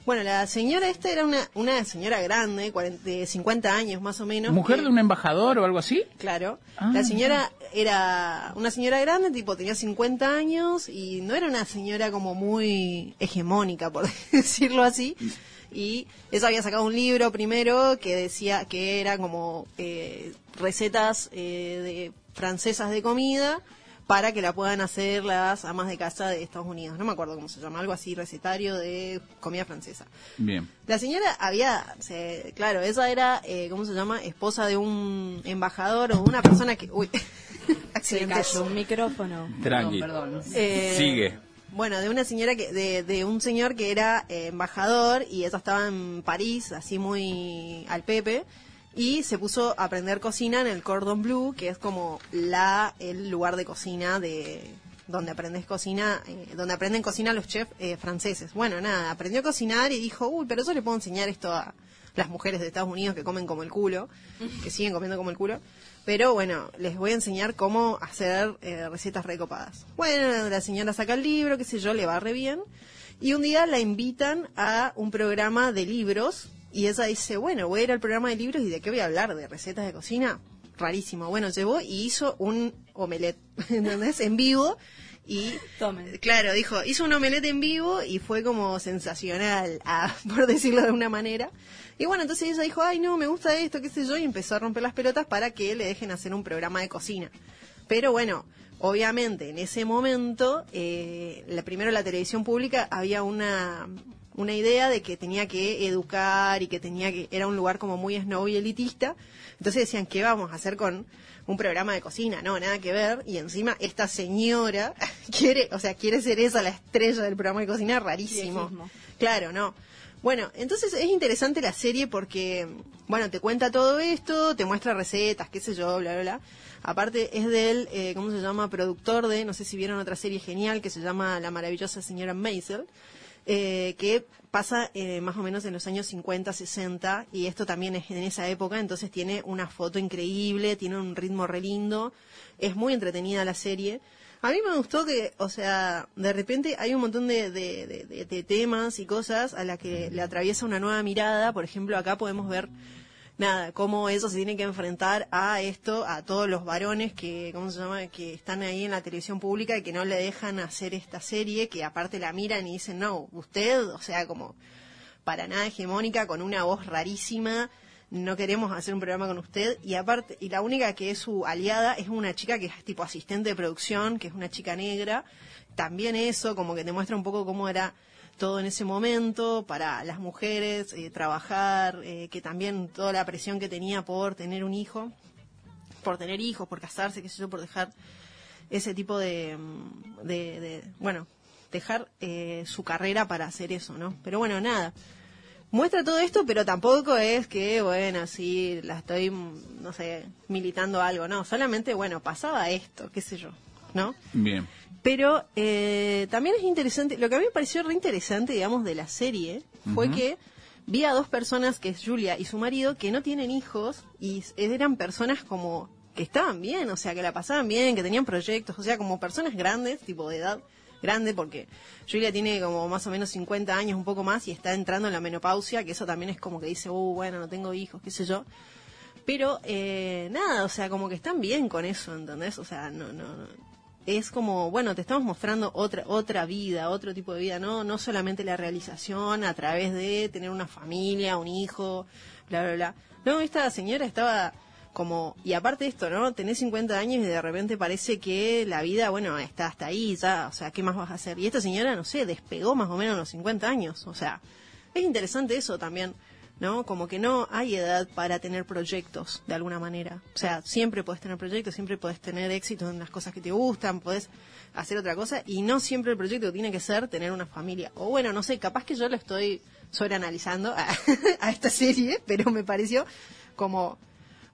Bueno, la señora esta era una, una señora grande, 40, de 50 años más o menos. ¿Mujer que- de un embajador o algo así? Claro. Ah. La señora era una señora grande, tipo tenía 50 años y no era una señora como muy hegemónica, por decirlo así. Y ella había sacado un libro primero que decía que era como eh, recetas eh, de francesas de comida para que la puedan hacer las amas de casa de Estados Unidos. No me acuerdo cómo se llama, algo así, recetario de comida francesa. Bien. La señora había, se- claro, ella era, eh, ¿cómo se llama? Esposa de un embajador o de una persona que... Uy, Se accidentes. cayó un micrófono. Tranqui. Eh, Sigue. Bueno, de una señora que, de, de un señor que era eh, embajador y ella estaba en París, así muy al pepe, y se puso a aprender cocina en el Cordon Bleu, que es como la el lugar de cocina de donde aprendes cocina, eh, donde aprenden cocina los chefs eh, franceses. Bueno, nada, aprendió a cocinar y dijo, uy, pero yo le puedo enseñar esto a las mujeres de Estados Unidos que comen como el culo, que siguen comiendo como el culo. Pero bueno, les voy a enseñar cómo hacer eh, recetas recopadas. Bueno, la señora saca el libro, qué sé yo, le va re bien. Y un día la invitan a un programa de libros y ella dice, bueno, voy a ir al programa de libros y de qué voy a hablar, de recetas de cocina. Rarísimo. Bueno, llevó y hizo un omelette, ¿entendés? En vivo. Y claro, dijo, hizo un omelette en vivo y fue como sensacional, por decirlo de una manera. Y bueno, entonces ella dijo, ay no, me gusta esto, qué sé yo, y empezó a romper las pelotas para que le dejen hacer un programa de cocina. Pero bueno, obviamente en ese momento, eh, la, primero la televisión pública había una, una idea de que tenía que educar y que tenía que, era un lugar como muy snob y elitista. Entonces decían, ¿qué vamos a hacer con un programa de cocina? No, nada que ver. Y encima esta señora quiere, o sea, quiere ser esa la estrella del programa de cocina, rarísimo. Claro, no. Bueno, entonces es interesante la serie porque, bueno, te cuenta todo esto, te muestra recetas, qué sé yo, bla, bla, bla. Aparte es del, eh, ¿cómo se llama? Productor de, no sé si vieron otra serie genial que se llama La maravillosa señora Maisel, eh, que pasa eh, más o menos en los años 50, 60, y esto también es en esa época, entonces tiene una foto increíble, tiene un ritmo re lindo, es muy entretenida la serie. A mí me gustó que, o sea, de repente hay un montón de, de, temas y cosas a las que le atraviesa una nueva mirada. Por ejemplo, acá podemos ver, nada, cómo ellos se tienen que enfrentar a esto, a todos los varones que, ¿cómo se llama?, que están ahí en la televisión pública y que no le dejan hacer esta serie, que aparte la miran y dicen, no, usted, o sea, como para nada hegemónica, con una voz rarísima, no queremos hacer un programa con usted y aparte y la única que es su aliada es una chica que es tipo asistente de producción que es una chica negra también eso como que te muestra un poco cómo era todo en ese momento para las mujeres eh, trabajar eh, que también toda la presión que tenía por tener un hijo por tener hijos por casarse qué sé yo por dejar ese tipo de, mm, de, de- bueno dejar eh, su carrera para hacer eso no pero bueno nada muestra todo esto, pero tampoco es que, bueno, sí, la estoy, mm, no sé, militando algo, no, solamente, bueno, pasaba esto, qué sé yo, ¿no? Bien. Pero eh, también es interesante, lo que a mí me pareció re interesante, digamos, de la serie, fue que vi a dos personas, que es Julia y su marido, que no tienen hijos y s- eran personas como que estaban bien, o sea, que la pasaban bien, que tenían proyectos, o sea, como personas grandes, tipo de edad grande, porque Julia tiene como más o menos 50 años, un poco más, y está entrando en la menopausia, que eso también es como que dice, uh, bueno, no tengo hijos, qué sé yo. Pero, eh, nada, o sea, como que están bien con eso, ¿entendés? O sea, no, no, no. Es como, bueno, te estamos mostrando otra, otra vida, otro tipo de vida, ¿no? No solamente la realización a través de tener una familia, un hijo, bla, bla, bla. No, esta señora estaba como, y aparte de esto, ¿no? Tenés 50 años y de repente parece que la vida, bueno, está hasta ahí ya, o sea, ¿qué más vas a hacer? Y esta señora, no sé, despegó más o menos a los 50 años, o sea, es interesante eso también, ¿no? Como que no hay edad para tener proyectos, de alguna manera. O sea, siempre puedes tener proyectos, siempre puedes tener éxito en las cosas que te gustan, puedes hacer otra cosa, y no siempre el proyecto tiene que ser tener una familia. O bueno, no sé, capaz que yo lo estoy sobreanalizando a, a esta serie, pero me pareció como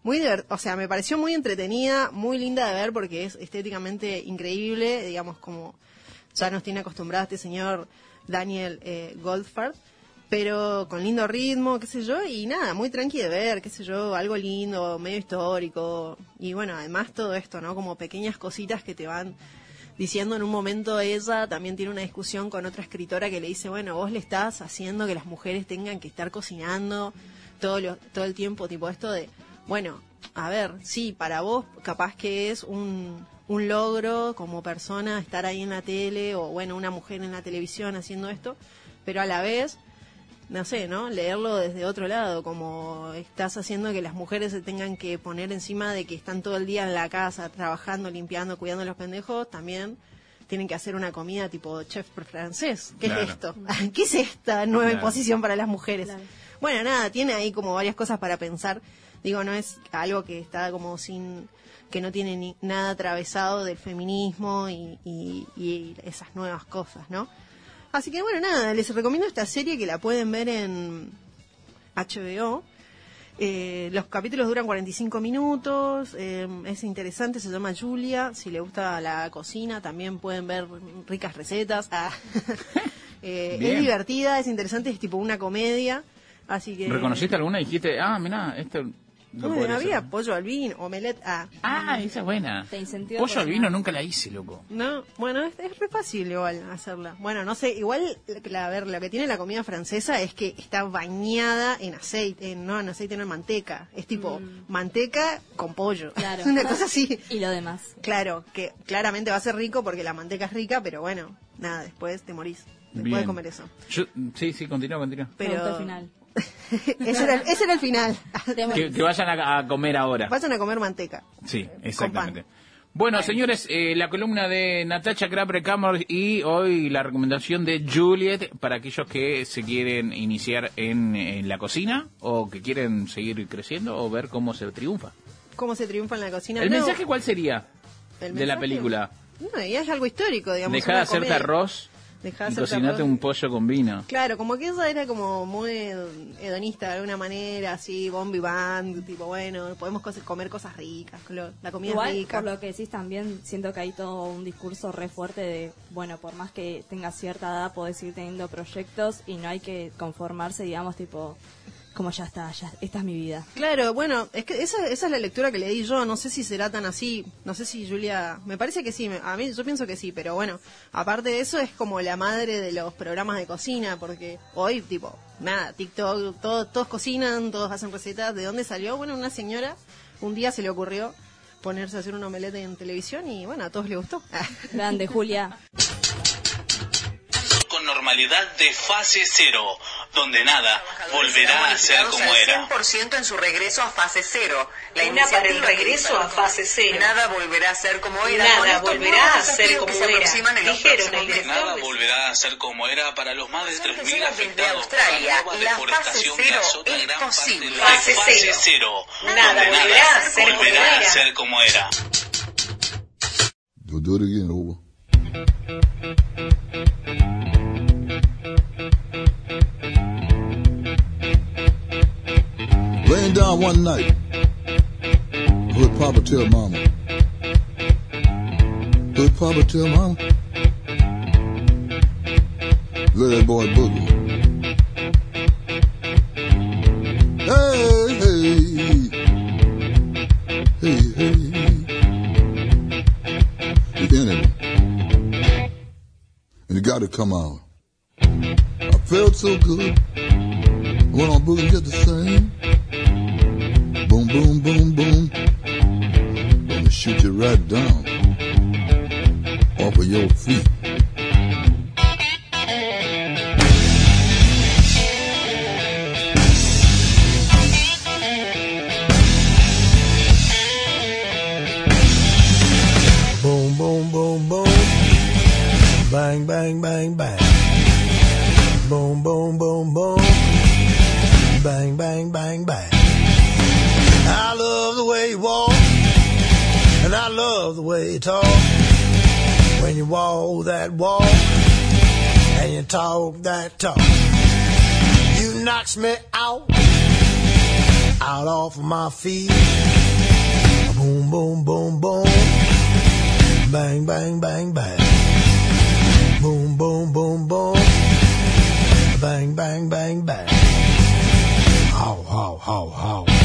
muy o sea, me pareció muy entretenida, muy linda de ver porque es estéticamente increíble, digamos, como ya nos tiene acostumbrado este señor Daniel eh, Goldfarb, pero con lindo ritmo, qué sé yo, y nada, muy tranqui de ver, qué sé yo, algo lindo, medio histórico, y bueno, además todo esto, ¿no? Como pequeñas cositas que te van diciendo en un momento ella también tiene una discusión con otra escritora que le dice, bueno, vos le estás haciendo que las mujeres tengan que estar cocinando todo, lo- todo el tiempo, tipo esto de, bueno, a ver, sí, para vos capaz que es un, un logro como persona estar ahí en la tele o bueno, una mujer en la televisión haciendo esto, pero a la vez no sé, ¿no? Leerlo desde otro lado, como estás haciendo que las mujeres se tengan que poner encima de que están todo el día en la casa, trabajando, limpiando, cuidando a los pendejos, también tienen que hacer una comida tipo chef francés. ¿Qué Claro. es esto? ¿Qué es esta nueva Claro. imposición para las mujeres? Bueno, nada, tiene ahí como varias cosas para pensar. Digo, no es algo que está como sin que no tiene ni nada atravesado del feminismo y, y- y esas nuevas cosas, ¿no? Así que bueno, nada, les recomiendo esta serie que la pueden ver en HBO. Eh, los capítulos duran 45 minutos, eh, es interesante, se llama Julia, si le gusta la cocina también pueden ver ricas recetas. Ah. Eh, es divertida, es interesante, es tipo una comedia, así que... ¿Reconociste alguna y dijiste, ah, mirá, esto podría había hacer"? pollo al vino, omelette, ah. Ah, esa es buena. Te incentiva Pollo al vino nunca la hice, loco. No, bueno, es, es re fácil igual hacerla. Bueno, no sé, igual, la, a ver, lo que tiene la comida francesa es que está bañada en aceite, en- no en aceite, no en manteca. Es tipo manteca con pollo. Claro. Una cosa así. Y lo demás. Claro, que claramente va a ser rico porque la manteca es rica, pero bueno, nada, después te morís. Después Bien. de comer eso. Yo- sí, sí, continúa, continúa. Pero final. ese, era, ese era el final. Que, que vayan a, a comer ahora. Vayan a comer manteca. Sí, exactamente. Bueno, señores, eh, la columna de Natasha Kraper Camor y hoy la recomendación de Juliet para aquellos que se quieren iniciar en, en la cocina o que quieren seguir creciendo o ver cómo se triunfa. ¿Cómo se triunfa en la cocina? ¿El No, mensaje cuál sería ¿El de la película? No, y es algo histórico, digamos. Deja de hacerte comedia. arroz Dejá de y cocinate un pollo con vino. Claro, como que ella era como muy hedonista de alguna manera, así, bombi band, tipo, bueno, podemos comer cosas ricas, lo- la comida Igual, es rica. por lo que decís también, siento que hay todo un discurso re fuerte de, bueno, por más que tengas cierta edad, podés seguir teniendo proyectos y no hay que conformarse, digamos, tipo, como ya está, ya, esta es mi vida. Claro, bueno, es que esa, esa es la lectura que le di yo, no sé si será tan así, no sé si Julia, me parece que sí, me- a mí yo pienso que sí, pero bueno, aparte de eso es como la madre de los programas de cocina, porque hoy, tipo, nada, TikTok, todo- todos cocinan, todos hacen recetas, ¿de dónde salió? Bueno, una señora, un día se le ocurrió ponerse a hacer un omelette en televisión y bueno, a todos les gustó. Grande, Julia. Normalidad de fase cero, donde nada volverá a ser como era. 100% en su regreso a fase cero. La Una para el regreso a fase cero. Nada volverá a ser como era. Nada volverá a ser como era. Dijeron el. Nada volverá a ser como era para los más de 3.000 Desde afectados por Australia, la nueva la fase deforestación que cero azota es gran parte posible. de la Fase fase cero. cero, Nada volverá a ser como volverá a era. Laying down one night, heard Papa tell Mama. Heard Papa tell Mama. Let that boy boogie. Hey, hey, hey, hey. The enemy. And it got to come out. I felt so good. Went on boogie just the same. Boom, boom, boom, boom. Gonna shoot you right down off of your feet. Boom, boom, boom, boom. Bang, bang, bang, bang. Way talk. When you walk that walk, and you talk that talk. You knocks me out, out off of my feet. Boom, boom, boom, boom. Bang, bang, bang, bang. Boom, boom, boom, boom. Bang, bang, bang, bang. How, how, how, how.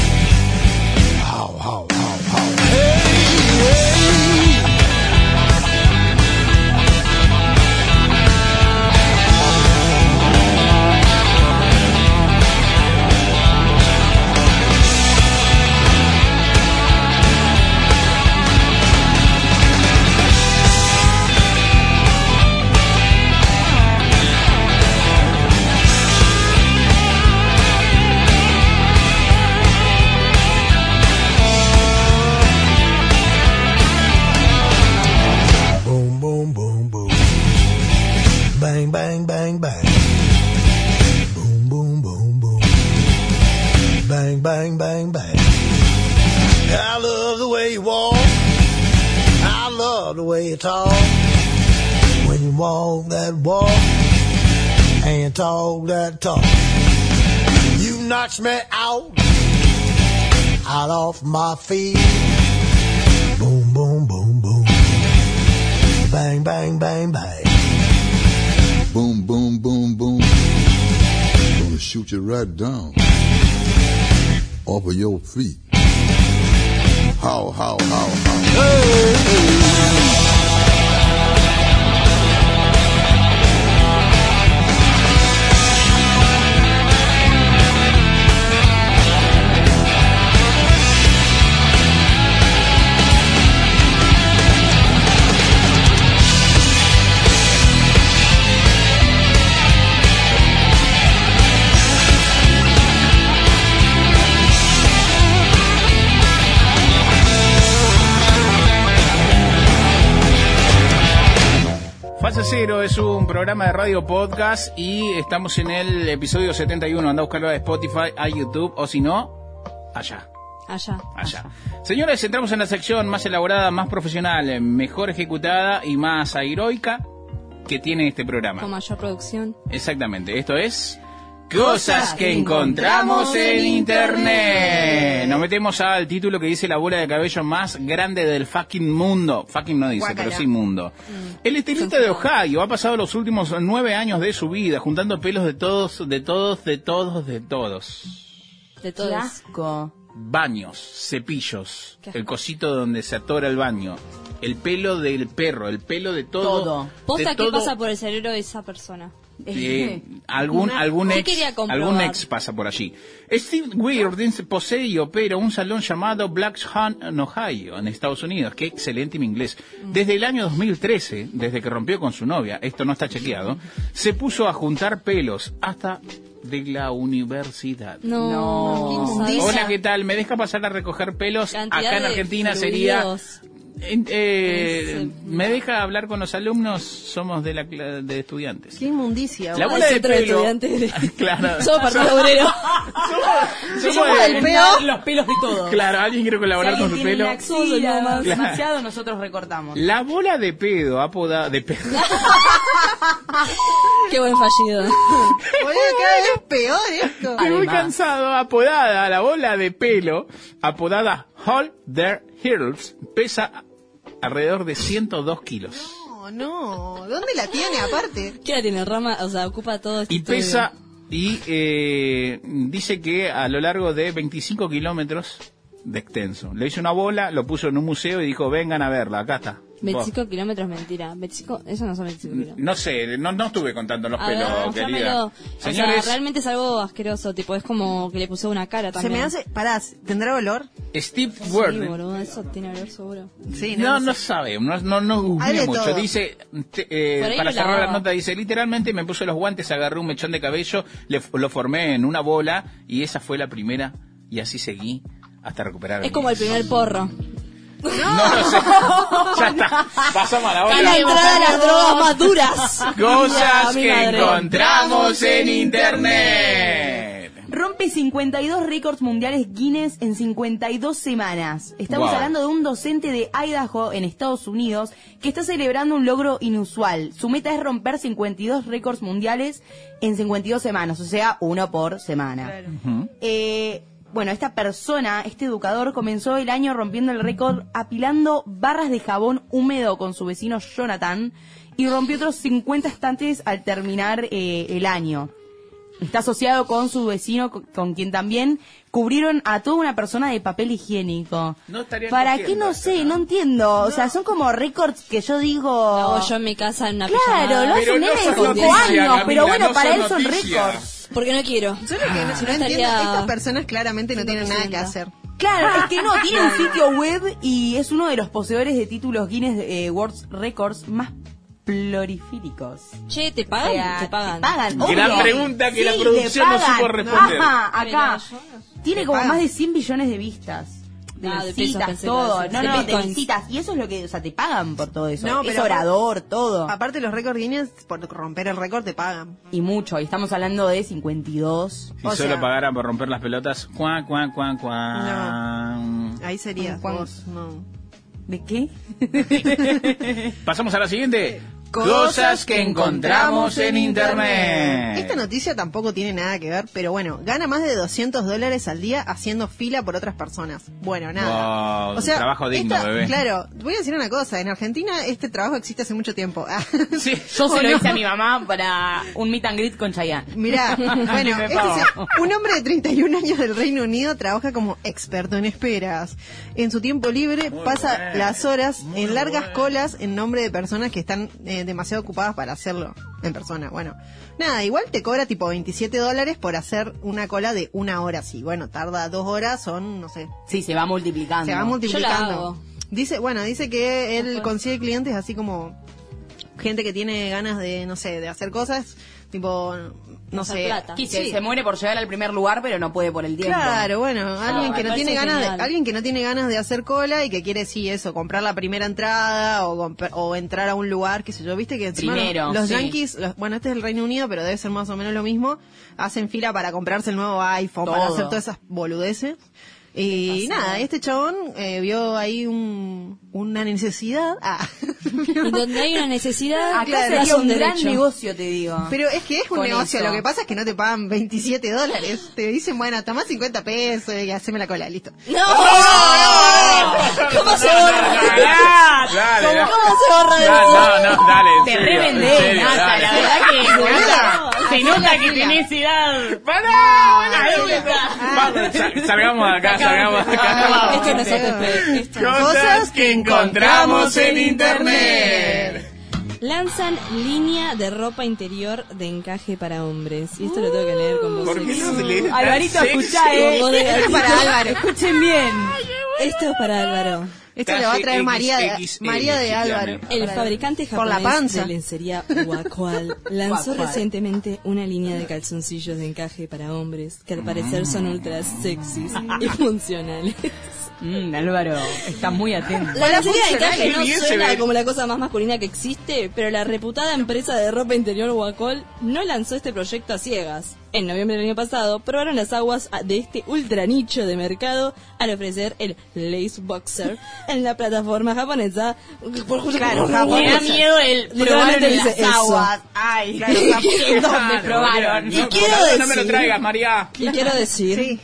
Way you talk. When you walk that walk and talk that talk. You knocks me out, out off my feet. Boom, boom, boom, boom. Bang, bang, bang, bang. Boom, boom, boom, boom. Gonna shoot you right down off of your feet. How, how, how, how. Cero es un programa de radio podcast y estamos en el episodio 71. Anda a buscarlo a Spotify, a YouTube o si no, allá. Allá. Allá. Señores, entramos en la sección más elaborada, más profesional, mejor ejecutada y más heroica que tiene este programa. Con mayor producción. Exactamente, esto es Cosas que encontramos en internet. Nos metemos al título que dice la bola de cabello más grande del fucking mundo. Fucking no dice, pero sí mundo. El estilista de Ohio ha pasado los últimos nueve años de su vida juntando pelos de todos, de todos, de todos, de todos. De Qué todo. asco. Baños, cepillos, Qué asco. el cosito donde se atora el baño, el pelo del perro, el pelo de todo. Todo. Posta, de ¿qué todo. pasa por el cerebro de esa persona? Eh, algún Una- algún ¿Qué ex algún pasa por allí. Steve Weirden posee y opera un salón llamado Black's Hunt en Ohio, en Estados Unidos. Qué excelente mi inglés. Desde el año 2013, desde que rompió con su novia, esto no está chequeado, se puso a juntar pelos hasta de la universidad. No, No. Hola, ¿qué tal? ¿Me deja pasar a recoger pelos? Cantidad Acá en Argentina sería eh, eh, ¿Me deja hablar con los alumnos? Somos de la cla- de estudiantes. Qué inmundicia. La bola de de pelo. estudiantes. claro. Somos partido obrero. Somos Somos de- del peo. Los pelos de todos. Claro, alguien quiere Si colaborar con su pelo. una axila Claro. demasiado, nosotros recortamos. La bola de pedo apodada de pedo. Qué buen fallido. Boludo, cada vez es peor esto. Estoy muy cansado. Apodada la bola de pelo, apodada Hold Their Heels, pesa alrededor de 102 kilos. No, no. ¿Dónde la tiene aparte? ¿Qué la tiene? Rama, o sea, ocupa todo este Y estudio. pesa, y eh, dice que a lo largo de 25 kilómetros de extenso. Le hizo una bola, lo puso en un museo y dijo, vengan a verla, acá está. 25 kilómetros, mentira. 25, eso no son 25 kilómetros. No sé, no, no estuve contando los A ver, pelos, mostrámelo. querida. O Señores, sea, realmente es algo asqueroso, tipo, es como que le puso una cara Se también. me hace. Pará, ¿tendrá olor? Steve Sí, boludo, eso tiene olor seguro. Sí, No, no, no sé. sabe, no, no, no mucho. todo. Dice, te- eh, para cerrar la nota, dice, literalmente me puse los guantes, agarré un mechón de cabello, le, lo formé en una bola y esa fue la primera y así seguí hasta recuperar. Es como el primer porro. No lo sé. ya está. Pasamos a la A la otra. entrada de las drogas más duras. Cosas que madre. encontramos en internet. Rompe 52 récords mundiales Guinness en 52 semanas. Estamos Wow. hablando de un docente de Idaho en Estados Unidos que está celebrando un logro inusual. Su meta es romper 52 récords mundiales en 52 semanas, o sea, uno por semana. Eh, bueno, esta persona, este educador, comenzó el año rompiendo el récord apilando barras de jabón húmedo con su vecino Jonathan y rompió otros 50 estantes al terminar eh, el año. Está asociado con su vecino, co- con quien también cubrieron a toda una persona de papel higiénico. No ¿Para qué no sé? No endo. O sea, son como récords que yo digo... Lo hago yo en mi casa en una Claro, pijamada. lo hace Pero un no nene de son 5 noticias, años, pero bueno, no para él son récords. Porque no quiero. Yo lo que no, Si no no entiendo, estaría- estas personas claramente no tienen nada que 100%. hacer. Claro, es que no, tiene un sitio web y es uno de los poseedores de títulos Guinness eh, World Records más proliféricos. Che, ¿te pagan? O sea, te pagan. pagan, Gran obvio. pregunta que la producción no pagan. supo responder. Ajá, acá. Pero yo Tiene como pagan. más de 100 billones de vistas. De Ah, las de citas, todo. No, no, de bitcoins. visitas. Y eso es lo que, o sea, te pagan por todo eso. No, es pero orador, todo. Aparte los récords Guinness, por romper el récord te pagan. Y mucho. Y estamos hablando de 52. Si solo pagaran por romper las pelotas, cuan, cuan, cuan, cuan. Ahí sería vos, no. ¿De qué? Pasamos a la siguiente. Cosas que encontramos en internet. Esta noticia tampoco tiene nada que ver, pero bueno, gana más de 200 dólares al día haciendo fila por otras personas. Bueno, nada. Wow, un trabajo digno, esta- bebé. Claro, voy a decir una cosa, en Argentina este trabajo existe hace mucho tiempo. Ah, Yo se ¿O lo no? hice a mi mamá para un meet and greet con Chayanne. Mirá, bueno, este un hombre de 31 años del Reino Unido trabaja como experto en esperas. En su tiempo libre pasa bueno, las horas en largas colas en nombre de personas que están eh, demasiado ocupadas para hacerlo en persona. Bueno, nada, igual te cobra tipo 27 dólares por hacer una cola de una hora. Sí, bueno, tarda dos horas, son, no sé. Sí, se va multiplicando. Se va Yo la multiplicando. hago. Dice, bueno, dice que él consigue clientes así como gente que tiene ganas de, no sé, de hacer cosas, tipo, no sé, plata. Que sí. se muere por llegar al primer lugar, pero no puede por el tiempo. Claro, bueno, alguien que no tiene ganas de, alguien que no tiene ganas de hacer cola y que quiere sí eso, comprar la primera entrada o, entrar a un lugar, qué sé yo, viste que encima Primero, los, sí. yankees, los- bueno, este es el Reino Unido, pero debe ser más o menos lo mismo, hacen fila para comprarse el nuevo iPhone, para hacer todas esas boludeces. Y nada, este chabón eh, vio ahí un, una necesidad. Ah. Y donde hay una necesidad, Acá Claro, sería es un un gran negocio, te digo. Pero es que es un Con negocio, eso. lo que pasa es que no te pagan 27 dólares. Te dicen, bueno, toma 50 pesos y haceme la cola, listo. ¡No! ¿Cómo se borra? Dale, ¿Cómo, dale. cómo se borra de No, no, no, dale. Te dale. la verdad que Nada. Se nota que tenés edad. Vamos, sal- salgamos de acá, salgamos de acá. Esto no no. Cosas que encontramos en internet. Lanzan línea de ropa interior de encaje para hombres. Y esto lo tengo que leer con voz ¿Por qué no se lee Alvarito, escuchá, eh. Esto es para Álvaro. Escuchen bien. Esto es para Álvaro. Esto le va a traer María de, XXL, María de Álvaro. El fabricante Por la japonés panza. de lencería Wakwal lanzó recientemente una línea de calzoncillos de encaje para hombres que al parecer son ultra sexys y funcionales. Mm, Álvaro, está muy atento. La lencería de encaje no suena como la cosa más masculina que existe, pero la reputada empresa de ropa interior Wacol no lanzó este proyecto a ciegas. En noviembre del año pasado probaron las aguas de este ultra nicho de mercado al ofrecer el Lace Boxer en la plataforma japonesa. Claro, Me da miedo el probaron en las eso. aguas. Ay, Claro, ¿en dónde probaron? Y no, quiero no, no me lo decir- traigas, María. Y quiero decir Sí.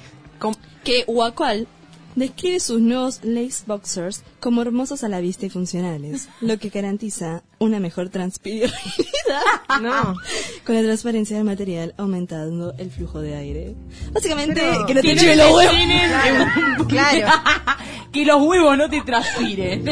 que Wakwal describe sus nuevos lace boxers como hermosos a la vista y funcionales, lo que garantiza una mejor transpirabilidad No. con la transparencia del material aumentando el flujo de aire. Básicamente, Pero- que no te Que lleve no los huevos. llenen- Claro. que los huevos no te transpiren.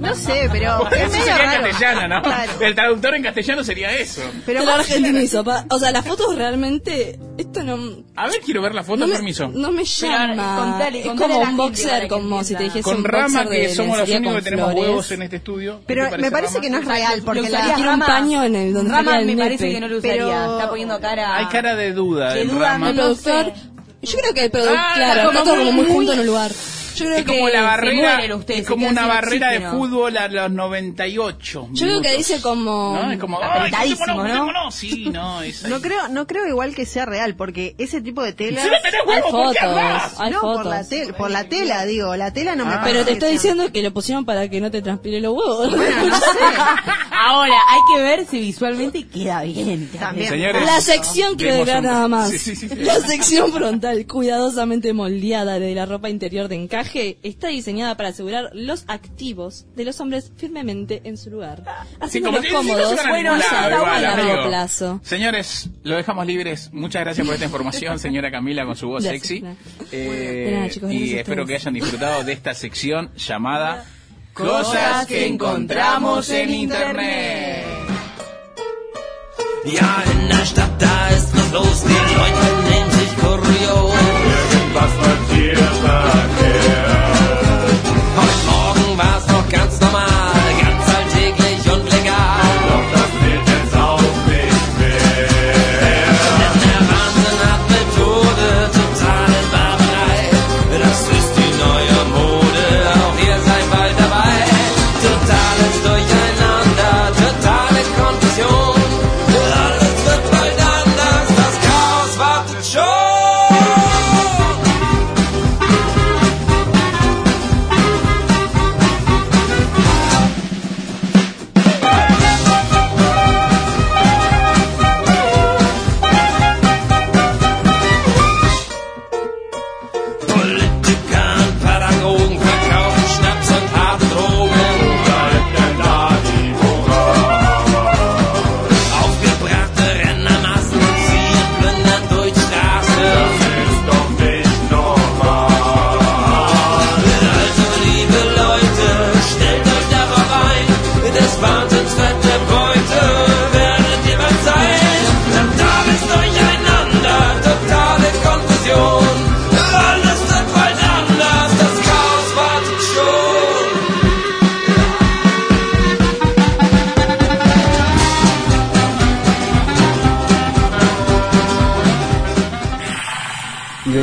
No sé, pero es Eso medio sería en raro. castellano, ¿no? Claro. El traductor en castellano sería eso. Pero lo argentinizo, pa. O sea, las fotos realmente, esto no, A ver, quiero ver la foto, no me, permiso. no me llama. contale- es contale como a la un gente boxer, que como si te dijese Con un Rama, boxer que de somos los únicos que tenemos flores. huevos en este estudio. ¿Qué Pero te me parece Rama? que no es real, porque usaría Tiene un paño en el donde Rama me nepe. parece que no lo usaría. Pero- Está poniendo cara. Hay cara de duda De duda, Rama. El no productor, sé. yo creo que el productor, Ah, claro, está todo como muy muy- junto en un lugar. Yo creo Es como que la barrera, ustedes, es como una barrera de fútbol a los 98 Yo creo que minutos. dice como... ¿No? Es como, Apretadísimo, ¿no? Sí, no, es no creo, no creo igual que sea real, porque ese tipo de tela. Si no tenés Hay ¿por qué fotos, hay no, por la, tel- por la tela, digo, la tela no me Ah. parece Pero te estoy diciendo que lo pusieron para que no te transpire los huevos. Ahora, hay que ver si visualmente queda bien. También. Señores, La sección quiero un- nada más. Sí, sí, sí, sí. La sección frontal, cuidadosamente moldeada de la ropa interior de encaje, está diseñada para asegurar los activos de los hombres firmemente en su lugar, haciéndolos como si- si no cómodos a bueno, a largo amigo. plazo. Señores, lo dejamos libres. Muchas gracias por esta información, señora Camila, con su voz Gracias, sexy. Eh, De nada, chicos, y espero ustedes. que hayan disfrutado de esta sección llamada Cosas que encontramos en Internet. Ja, in der Stadt, da ist was los, die Leute nehmen sich kurios. Passiert verkehrt. Heute Morgen war's noch ganz normal,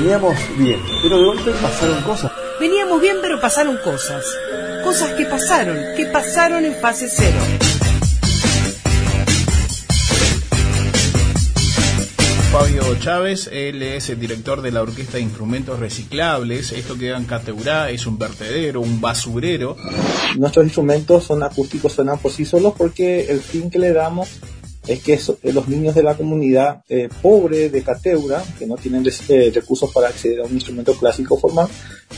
veníamos bien, pero de golpe pasaron cosas. Veníamos bien, pero pasaron cosas. Cosas que pasaron, que pasaron en fase cero. Fabio Chávez, él es el director de la Orquesta de Instrumentos Reciclables. Esto queda en Cateurá, es un vertedero, un basurero. Nuestros instrumentos son acústicos, suenan por sí solos porque el fin que le damos es que eh, los niños de la comunidad eh, pobre de Cateura, que no tienen eh, recursos para acceder a un instrumento clásico formal,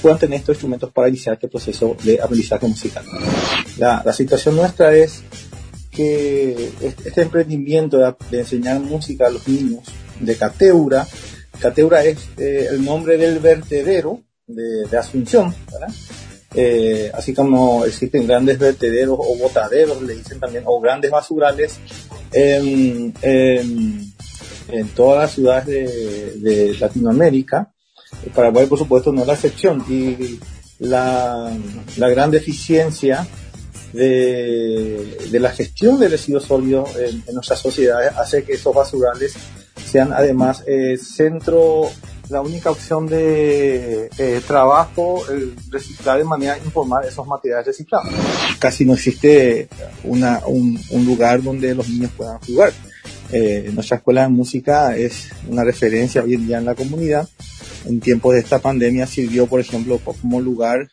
puedan tener estos instrumentos para iniciar este proceso de aprendizaje musical. La, situación nuestra es que este emprendimiento de, enseñar música a los niños de Cateura, Cateura es el nombre del vertedero de, Asunción, así como existen grandes vertederos o botaderos, le dicen también, o grandes basurales en, en- todas las ciudades de, de Latinoamérica. Paraguay, por supuesto, no es la excepción. Y la, la gran deficiencia de, de la gestión de residuos sólidos en, en nuestras sociedades hace que esos basurales sean además eh, centro, la única opción de eh, trabajo, el reciclar de manera informal esos materiales reciclados. Casi no existe una, un, lugar donde los niños puedan jugar. Eh, nuestra escuela de música es una referencia hoy en día en la comunidad. En tiempos de esta pandemia sirvió, por ejemplo, como lugar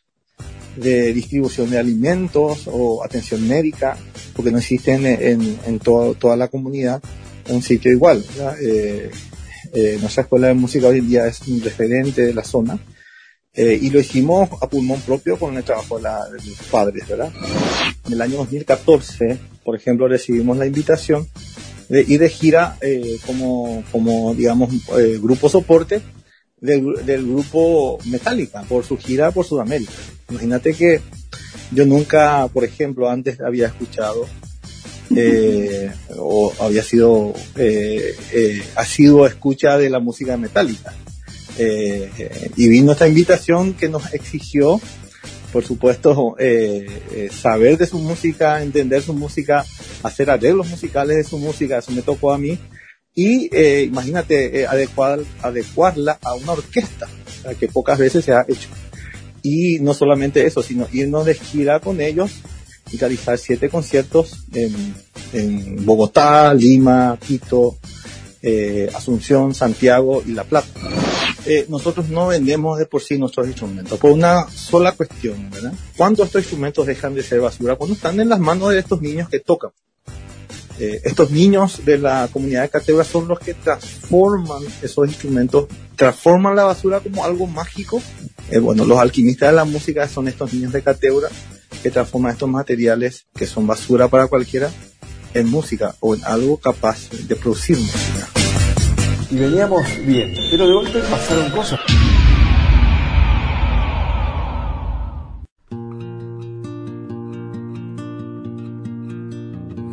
de distribución de alimentos o atención médica, porque no existen en, en todo- toda la comunidad un sitio igual. Eh, eh, nuestra escuela de música hoy en día es un referente de la zona eh, y lo hicimos a pulmón propio con el trabajo de, la- de los padres, ¿verdad? En el año 2014, por ejemplo, recibimos la invitación de ir de gira eh, como, como, digamos, eh, grupo soporte del, del grupo Metallica por su gira por Sudamérica. Imagínate que yo nunca, por ejemplo, antes había escuchado eh, o había sido eh, eh, ha sido escucha de la música metálica. Eh, y vino esta invitación que nos exigió por supuesto eh, eh, saber de su música entender su música hacer arreglos musicales de su música eso me tocó a mí. Y imagínate adecuar, adecuarla a una orquesta que pocas veces se ha hecho. Y no solamente eso sino irnos de gira con ellos y realizar siete conciertos en, Bogotá, Lima, Quito, eh, Asunción, Santiago y La Plata. Eh, nosotros no vendemos de por sí nuestros instrumentos, por una sola cuestión, ¿verdad? ¿Cuándo estos instrumentos dejan de ser basura? Cuando están en las manos de estos niños que tocan. Eh, estos niños de la comunidad de Catebra son los que transforman esos instrumentos, transforman la basura como algo mágico. Bueno, los alquimistas de la música son estos niños de Catebra que transforman estos materiales que son basura para cualquiera en música o en algo capaz de producir música. Y veníamos bien, pero de golpe pasaron cosas.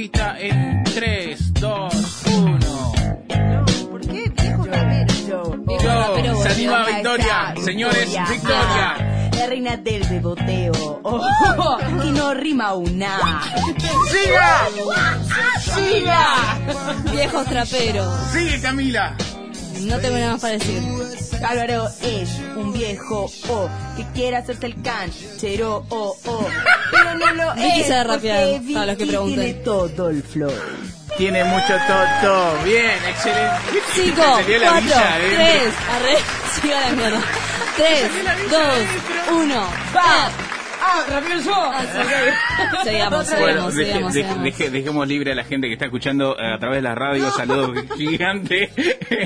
En 3, 2, 1. ¿Por qué, viejo rapero? Yo, se anima Victoria. Señores, Victoria. La reina del beboteo. Oh, que no rima una. ¡Siga! ¡Siga! Viejos traperos. Sigue, Camila. No tengo nada más para decir. Álvaro es un viejo oh, que quiere hacerse el canchero oh, oh, pero no lo Vicky es sabe rapear, porque para los que Vicky pregunten. tiene todo el flow. Tiene mucho toto. Bien, excelente. 5, Se dio la 4, villa, ¿eh? 3, arre, siga la mierda. 3, 2, 1, va. ¡Ah, seguimos. deje- dejemos libre a la gente que está escuchando eh, a través de la radio. Saludos gigante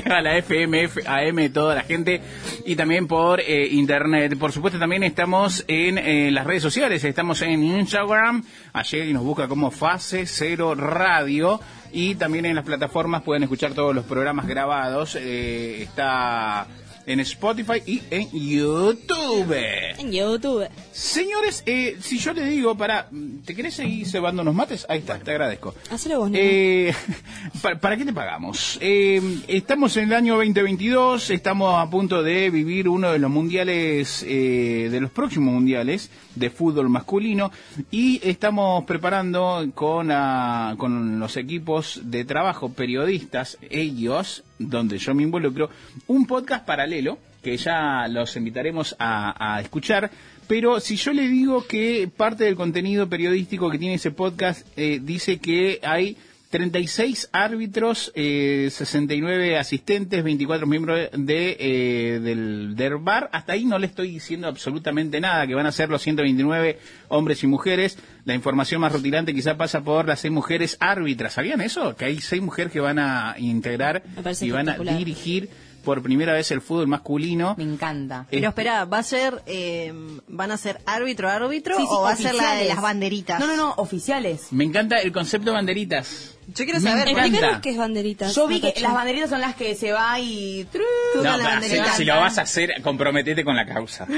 a la FM, F- AM, toda la gente. Y también por eh, internet. Por supuesto, también estamos en eh, las redes sociales. Estamos en Instagram. Ayer y nos busca como Fase Cero Radio. Y también en las plataformas pueden escuchar todos los programas grabados. Eh, está en Spotify y en YouTube. En YouTube. Señores, eh, si yo le digo, para, ¿te querés seguir cebando unos mates? Ahí está, te agradezco. Hacelo vos. Eh, ¿para, para qué te pagamos? Eh, estamos en el año 2022, estamos a punto de vivir uno de los mundiales, eh, de los próximos mundiales de fútbol masculino y estamos preparando con, ah, con los equipos de trabajo, periodistas, ellos, donde yo me involucro, un podcast paralelo que ya los invitaremos a, a escuchar. Pero si yo le digo que parte del contenido periodístico que tiene ese podcast eh, dice que hay 36 árbitros, eh, 69 asistentes, 24 miembros de, eh, del, del bar. Hasta ahí no le estoy diciendo absolutamente nada, que van a ser los 129 hombres y mujeres. La información más rutilante quizá pasa por las seis mujeres árbitras. ¿Sabían eso? Que hay seis mujeres que van a integrar y van a dirigir por primera vez el fútbol masculino. Me encanta. Pero espera, ¿va a ser, eh, van a ser árbitro árbitro Sí, sí, o va a ser la de las banderitas? No, no, no, oficiales. Me encanta el concepto banderitas. Yo quiero saber. Explícanos qué es banderitas. Yo vi que las banderitas son las que se va y... No, la pero si, si lo vas a hacer, comprometete con la causa.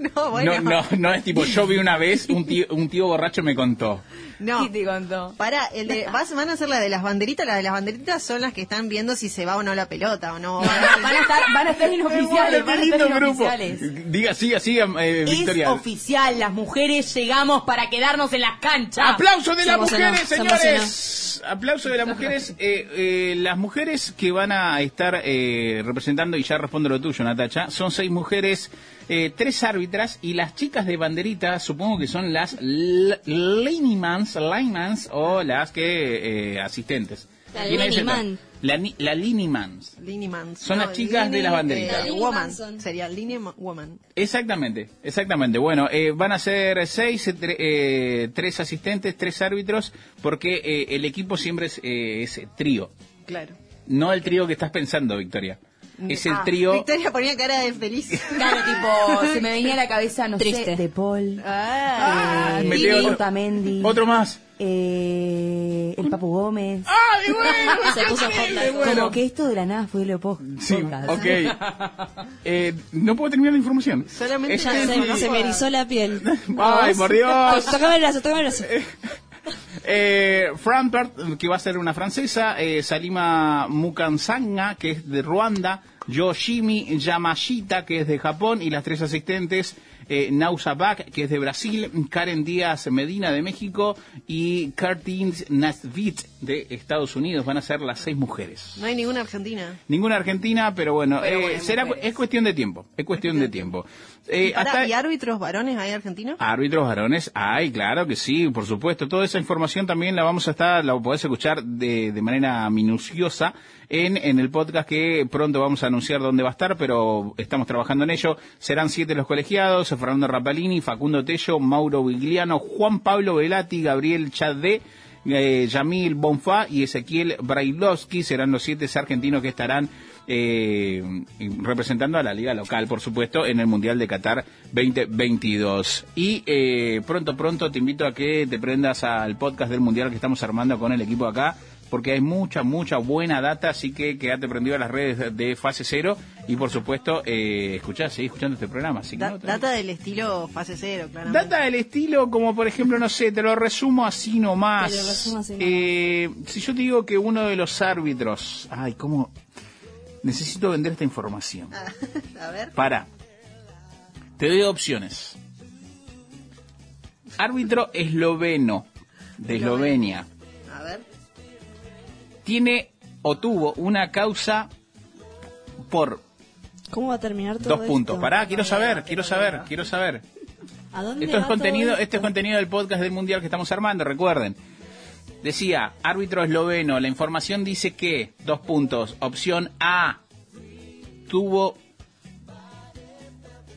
No, bueno. No, no, no es tipo, yo vi una vez, un tío, un tío borracho me contó. No. ¿Qué te contó? Para, el de, vas, van a ser la de las banderitas, las de las banderitas son las que están viendo si se va o no la pelota o no. Van a estar, van a estar inoficiales, van a estar inoficiales. Diga, siga, siga, eh, Es Victoria. oficial, las mujeres llegamos para quedarnos en las canchas. ¡Aplauso de las mujeres, se señores! Aplauso de las mujeres. Eh, eh, las mujeres que van a estar eh, representando, y ya respondo lo tuyo, Natacha, son seis mujeres, eh, tres árbitras, y las chicas de banderita, supongo que son las linemans, linemans o las que eh, asistentes. La La, ni- la linemans. Lineman. Son las chicas de las banderitas. Eh, woman. Sería Lineman Woman. Exactamente, exactamente. Bueno, eh, van a ser seis, eh, tre- eh, tres asistentes, tres árbitros, porque eh, el equipo siempre es, eh, es trío. Claro. No el trío que estás pensando, Victoria. Es el Ah, trío. Victoria ponía cara de feliz. Claro, tipo, se me venía a la cabeza, no Triste. sé, De Paul, Ah, eh, me otro- Otro más. Eh, el Papu Gómez. ¡Ay, bueno! Se puso hot bueno. Como que esto de la nada fue lo poco. Sí, ok. Eh, no puedo terminar la información. Solamente Es Ya que- se, se me erizó la piel. Ay, por Dios. Tócame el brazo, tócame el brazo. Eh, Frampert, que va a ser una francesa, eh, Salima Mukansanga, que es de Ruanda, Yoshimi Yamashita, que es de Japón, y las tres asistentes, eh, Nausa Bak, que es de Brasil, Karen Díaz Medina de México y Curtin Nasvit de Estados Unidos. Van a ser las seis mujeres. No hay ninguna argentina. Ninguna argentina, pero bueno, Pero eh, será, mujeres. es cuestión de tiempo. Es cuestión de tiempo. Eh, hasta- ¿Y árbitros varones hay argentinos? Árbitros varones, ay, claro que sí, por supuesto. Toda esa información también la vamos a estar, la podés escuchar de, de manera minuciosa en, en el podcast que pronto vamos a anunciar dónde va a estar, pero estamos trabajando en ello. Serán siete los colegiados, Fernando Rapalini, Facundo Tello, Mauro Vigliano, Juan Pablo Velati, Gabriel Chadé, eh, Yamil Bonfá y Ezequiel Brailovsky serán los siete argentinos que estarán eh, representando a la liga local, por supuesto, en el Mundial de Qatar 2022. Y eh, pronto, pronto te invito a que te prendas al podcast del Mundial que estamos armando con el equipo acá porque hay mucha, mucha buena data, así que quédate prendido a las redes de, Fase Cero y por supuesto, eh, escuchá, seguí escuchando este programa. Así que Da- no te- data del estilo fase cero, claramente. Data del estilo, como por ejemplo, no sé, te lo resumo así nomás. Te lo resumo así nomás. Eh, si yo te digo que uno de los árbitros. Ay, ¿cómo? Necesito vender esta información. A ver. Para. Te doy opciones. Árbitro esloveno de Eslovenia. A ver. Tiene o tuvo una causa por ¿Cómo va a terminar todo dos esto? puntos. Pará, quiero saber, quiero saber, quiero saber. ¿A dónde Esto es contenido, esto? este es contenido del podcast del mundial que estamos armando, recuerden. Decía, árbitro esloveno, la información dice que, dos puntos, opción A, tuvo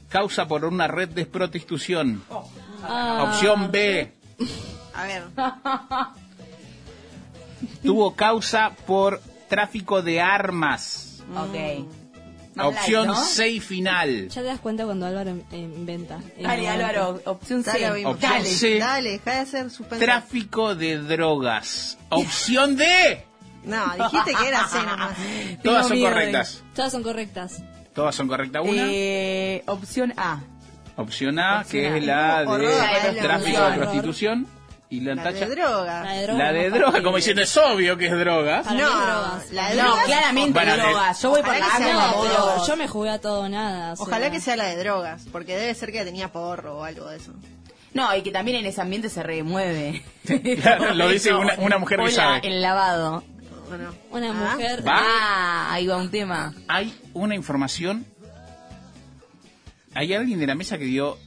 causa por una red de prostitución. Ah. Opción B, A ver. tuvo causa por tráfico de armas. Ok. Opción light, ¿no? C y final. Ya te das cuenta cuando Álvaro in- inventa. Dale, Eh, Álvaro, opción C. Dale, oímos. Opción dale, C. dale, deja de hacer suspenso. Tráfico de drogas. Opción D. No, dijiste que era C nomás. Todas son correctas. Todas son correctas. Todas son correctas. Una. Eh, opción A. Opción A, Opción que A. es la de Horror, la de tráfico de horror. prostitución. Y la, La tacha. de droga. La de. La droga, como diciendo, es obvio que es droga. Para No, es drogas. la de No, drogas. claramente Bueno, drogas. Yo voy por la vos. Pero yo me jugué a todo nada. sea. Ojalá que sea la de drogas, porque debe ser que tenía porro o algo de eso. No, y que también en ese ambiente se remueve. Claro, lo dice una- una mujer que sabe. el lavado. Una Ah. mujer. ¿Va? Ah, ahí va un tema. Hay una información. Hay alguien de la mesa que dio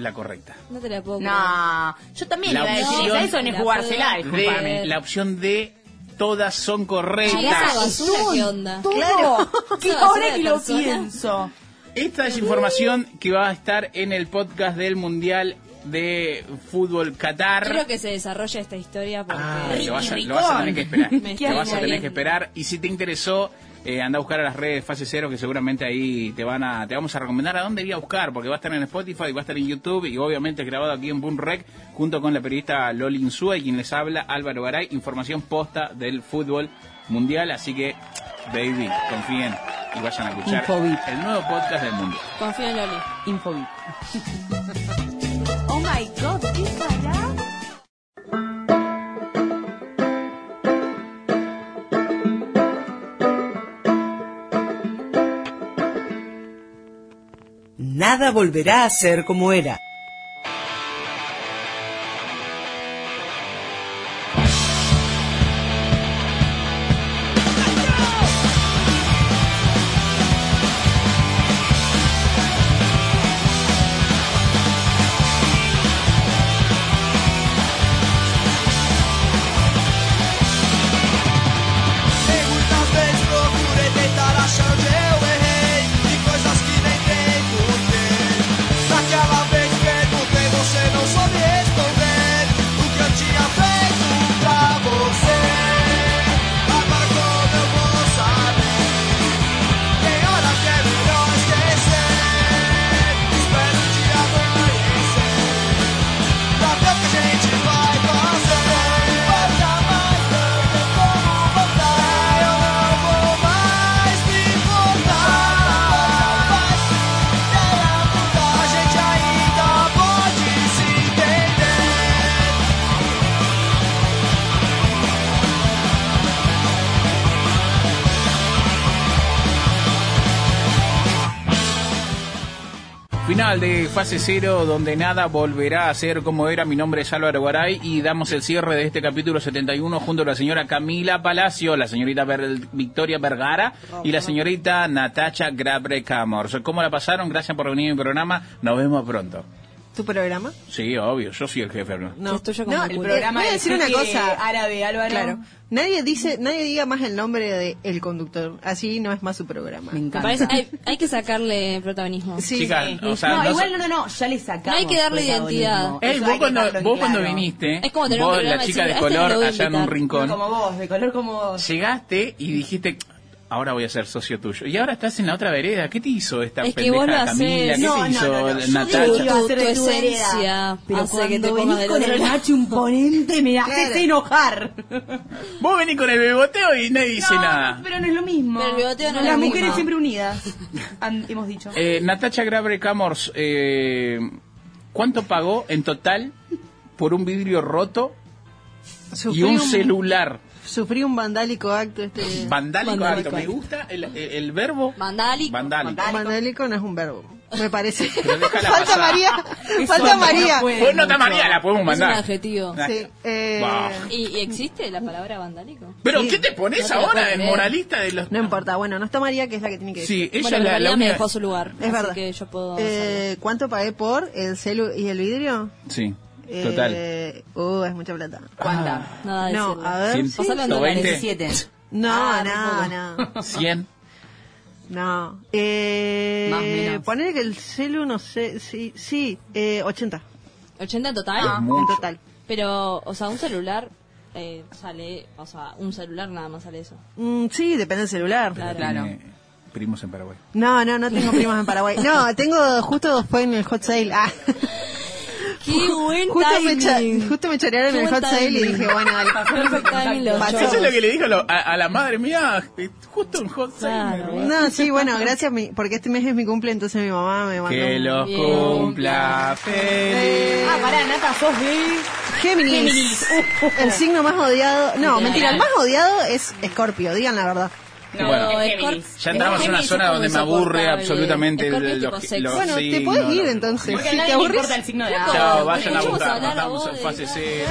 la correcta. No te la puedo creer. No, yo también La iba a decir opción- esa, eso no es La jugársela, puedo- disculpame. De la opción D, todas son ¿Y esa correctas. basura qué onda? Claro, que Esa ahora que lo persona. pienso. Esta es información que va a estar en el podcast del Mundial de Fútbol Qatar. Quiero que se desarrolle esta historia porque. Ah, lo, vas a, Ricky lo vas a tener que esperar. Me Lo vas a tener bien. que esperar. Y si te interesó, eh, anda a buscar a las redes Fase Cero, que seguramente ahí te van a, te vamos a recomendar a dónde ir a buscar, porque va a estar en Spotify, va a estar en YouTube y obviamente grabado aquí en Boom Rec, junto con la periodista Loli Insúa y quien les habla, Álvaro Garay, información posta del fútbol mundial. Así que, baby, confíen y vayan a escuchar Infobip. el nuevo podcast del mundial. Confío en Loli. Infobit. Nada volverá a ser como era. Fase cero, donde nada volverá a ser como era. Mi nombre es Álvaro Garay y damos el cierre de este capítulo 71 junto a la señora Camila Palacio, la señorita Ver- Victoria Vergara y la señorita Natacha Grabre Camors. ¿Cómo la pasaron? Gracias por venir a mi programa. Nos vemos pronto. ¿Tu programa? Sí, obvio, yo soy el jefe. ¿no? No, Es tuyo como no el programa a voy a decir una cosa árabe, Álvaro. Claro. Nadie dice, nadie diga más el nombre de el conductor. Así no es más su programa. Me Me encanta. parece hay, hay que sacarle protagonismo. Sí, Chicas, sí. o sea, no, no igual no, no, no, ya le sacamos. No hay que darle identidad. Ey, Eso vos cuando, vos cuando viniste, Es como tener vos, la chica de "A este color a allá en un invitar". rincón, No como vos, de color como vos. llegaste y dijiste, ahora voy a ser socio tuyo. Y ahora estás en la otra vereda. ¿Qué te hizo esta Es que pendeja vos lo Camila? hacés. ¿Qué No, te no, hizo no, no. Yo Natacha? tu- tu esencia pero hace cuando que te venís con el macho imponente me haces Claro. enojar. Vos venís con el beboteo y nadie dice nada. pero no es lo mismo. Pero el beboteo no es Las lo mismo. mujeres siempre unidas, han- hemos dicho. Eh, Natacha Grabre Camors, eh, ¿cuánto pagó en total por un vidrio roto y un un- celular? Sufrí un vandálico acto este. Vandálico, Vandálico. acto. Me gusta el, el- el verbo Vandálico. vandálico. Vandálico no es un verbo, me parece. Falta pasar. María, falta no María. puede Pues nota. María, la podemos Es un mandar. adjetivo. Sí, eh, Wow. ¿Y, y existe la palabra vandálico? Pero Sí. ¿qué te pones No te ahora en moralista de los... No importa, bueno, no está María, que es la que tiene que decir. Sí, ella bueno, la, María la me dejó su lugar. Es así verdad. que yo puedo Eh, ¿Cuánto pagué por el celu y el vidrio? Sí, total. Eh, uh, es mucha plata. ¿Cuánta? Nada de No, a ver. Cien- sí. Pasalo en 120. dólares. 17. No, Ah, no, no. 100. No. Eh, Más menos. Poner que el celu, no sé, sí, sí, eh, 80 ¿80 en total? Es en total. Pero, o sea, un celular eh, sale, o sea, un celular nada más sale eso. Mm, sí, depende del celular. Claro. Tiene primos en Paraguay. No, no, no tengo primos en Paraguay. No, tengo, justo fue en el hot sale. Ah. ¡Qué buen Justo me, cha- justo me chorearon el hot sale y dije, bueno, dale. Pasó. Eso es lo que le dijo lo- a, a la madre mía, eh, justo en Hot Sale. Claro. No, sí, bueno, gracias, mi- porque este mes es mi cumple, entonces mi mamá me mandó. Que un- los Bien. cumpla feliz. Ah, pará, Nata, sos de... Géminis. Géminis. El signo más odiado. No, mentira, el más odiado es Escorpio, digan la verdad. No, Bueno. es Géminis. Ya entramos en una zona donde me aburre absolutamente los, los Bueno, te signos, puedes ir los- entonces. Porque Si te aburres. importa el signo de. Chao, vayan a buscar, estamos en fase cero.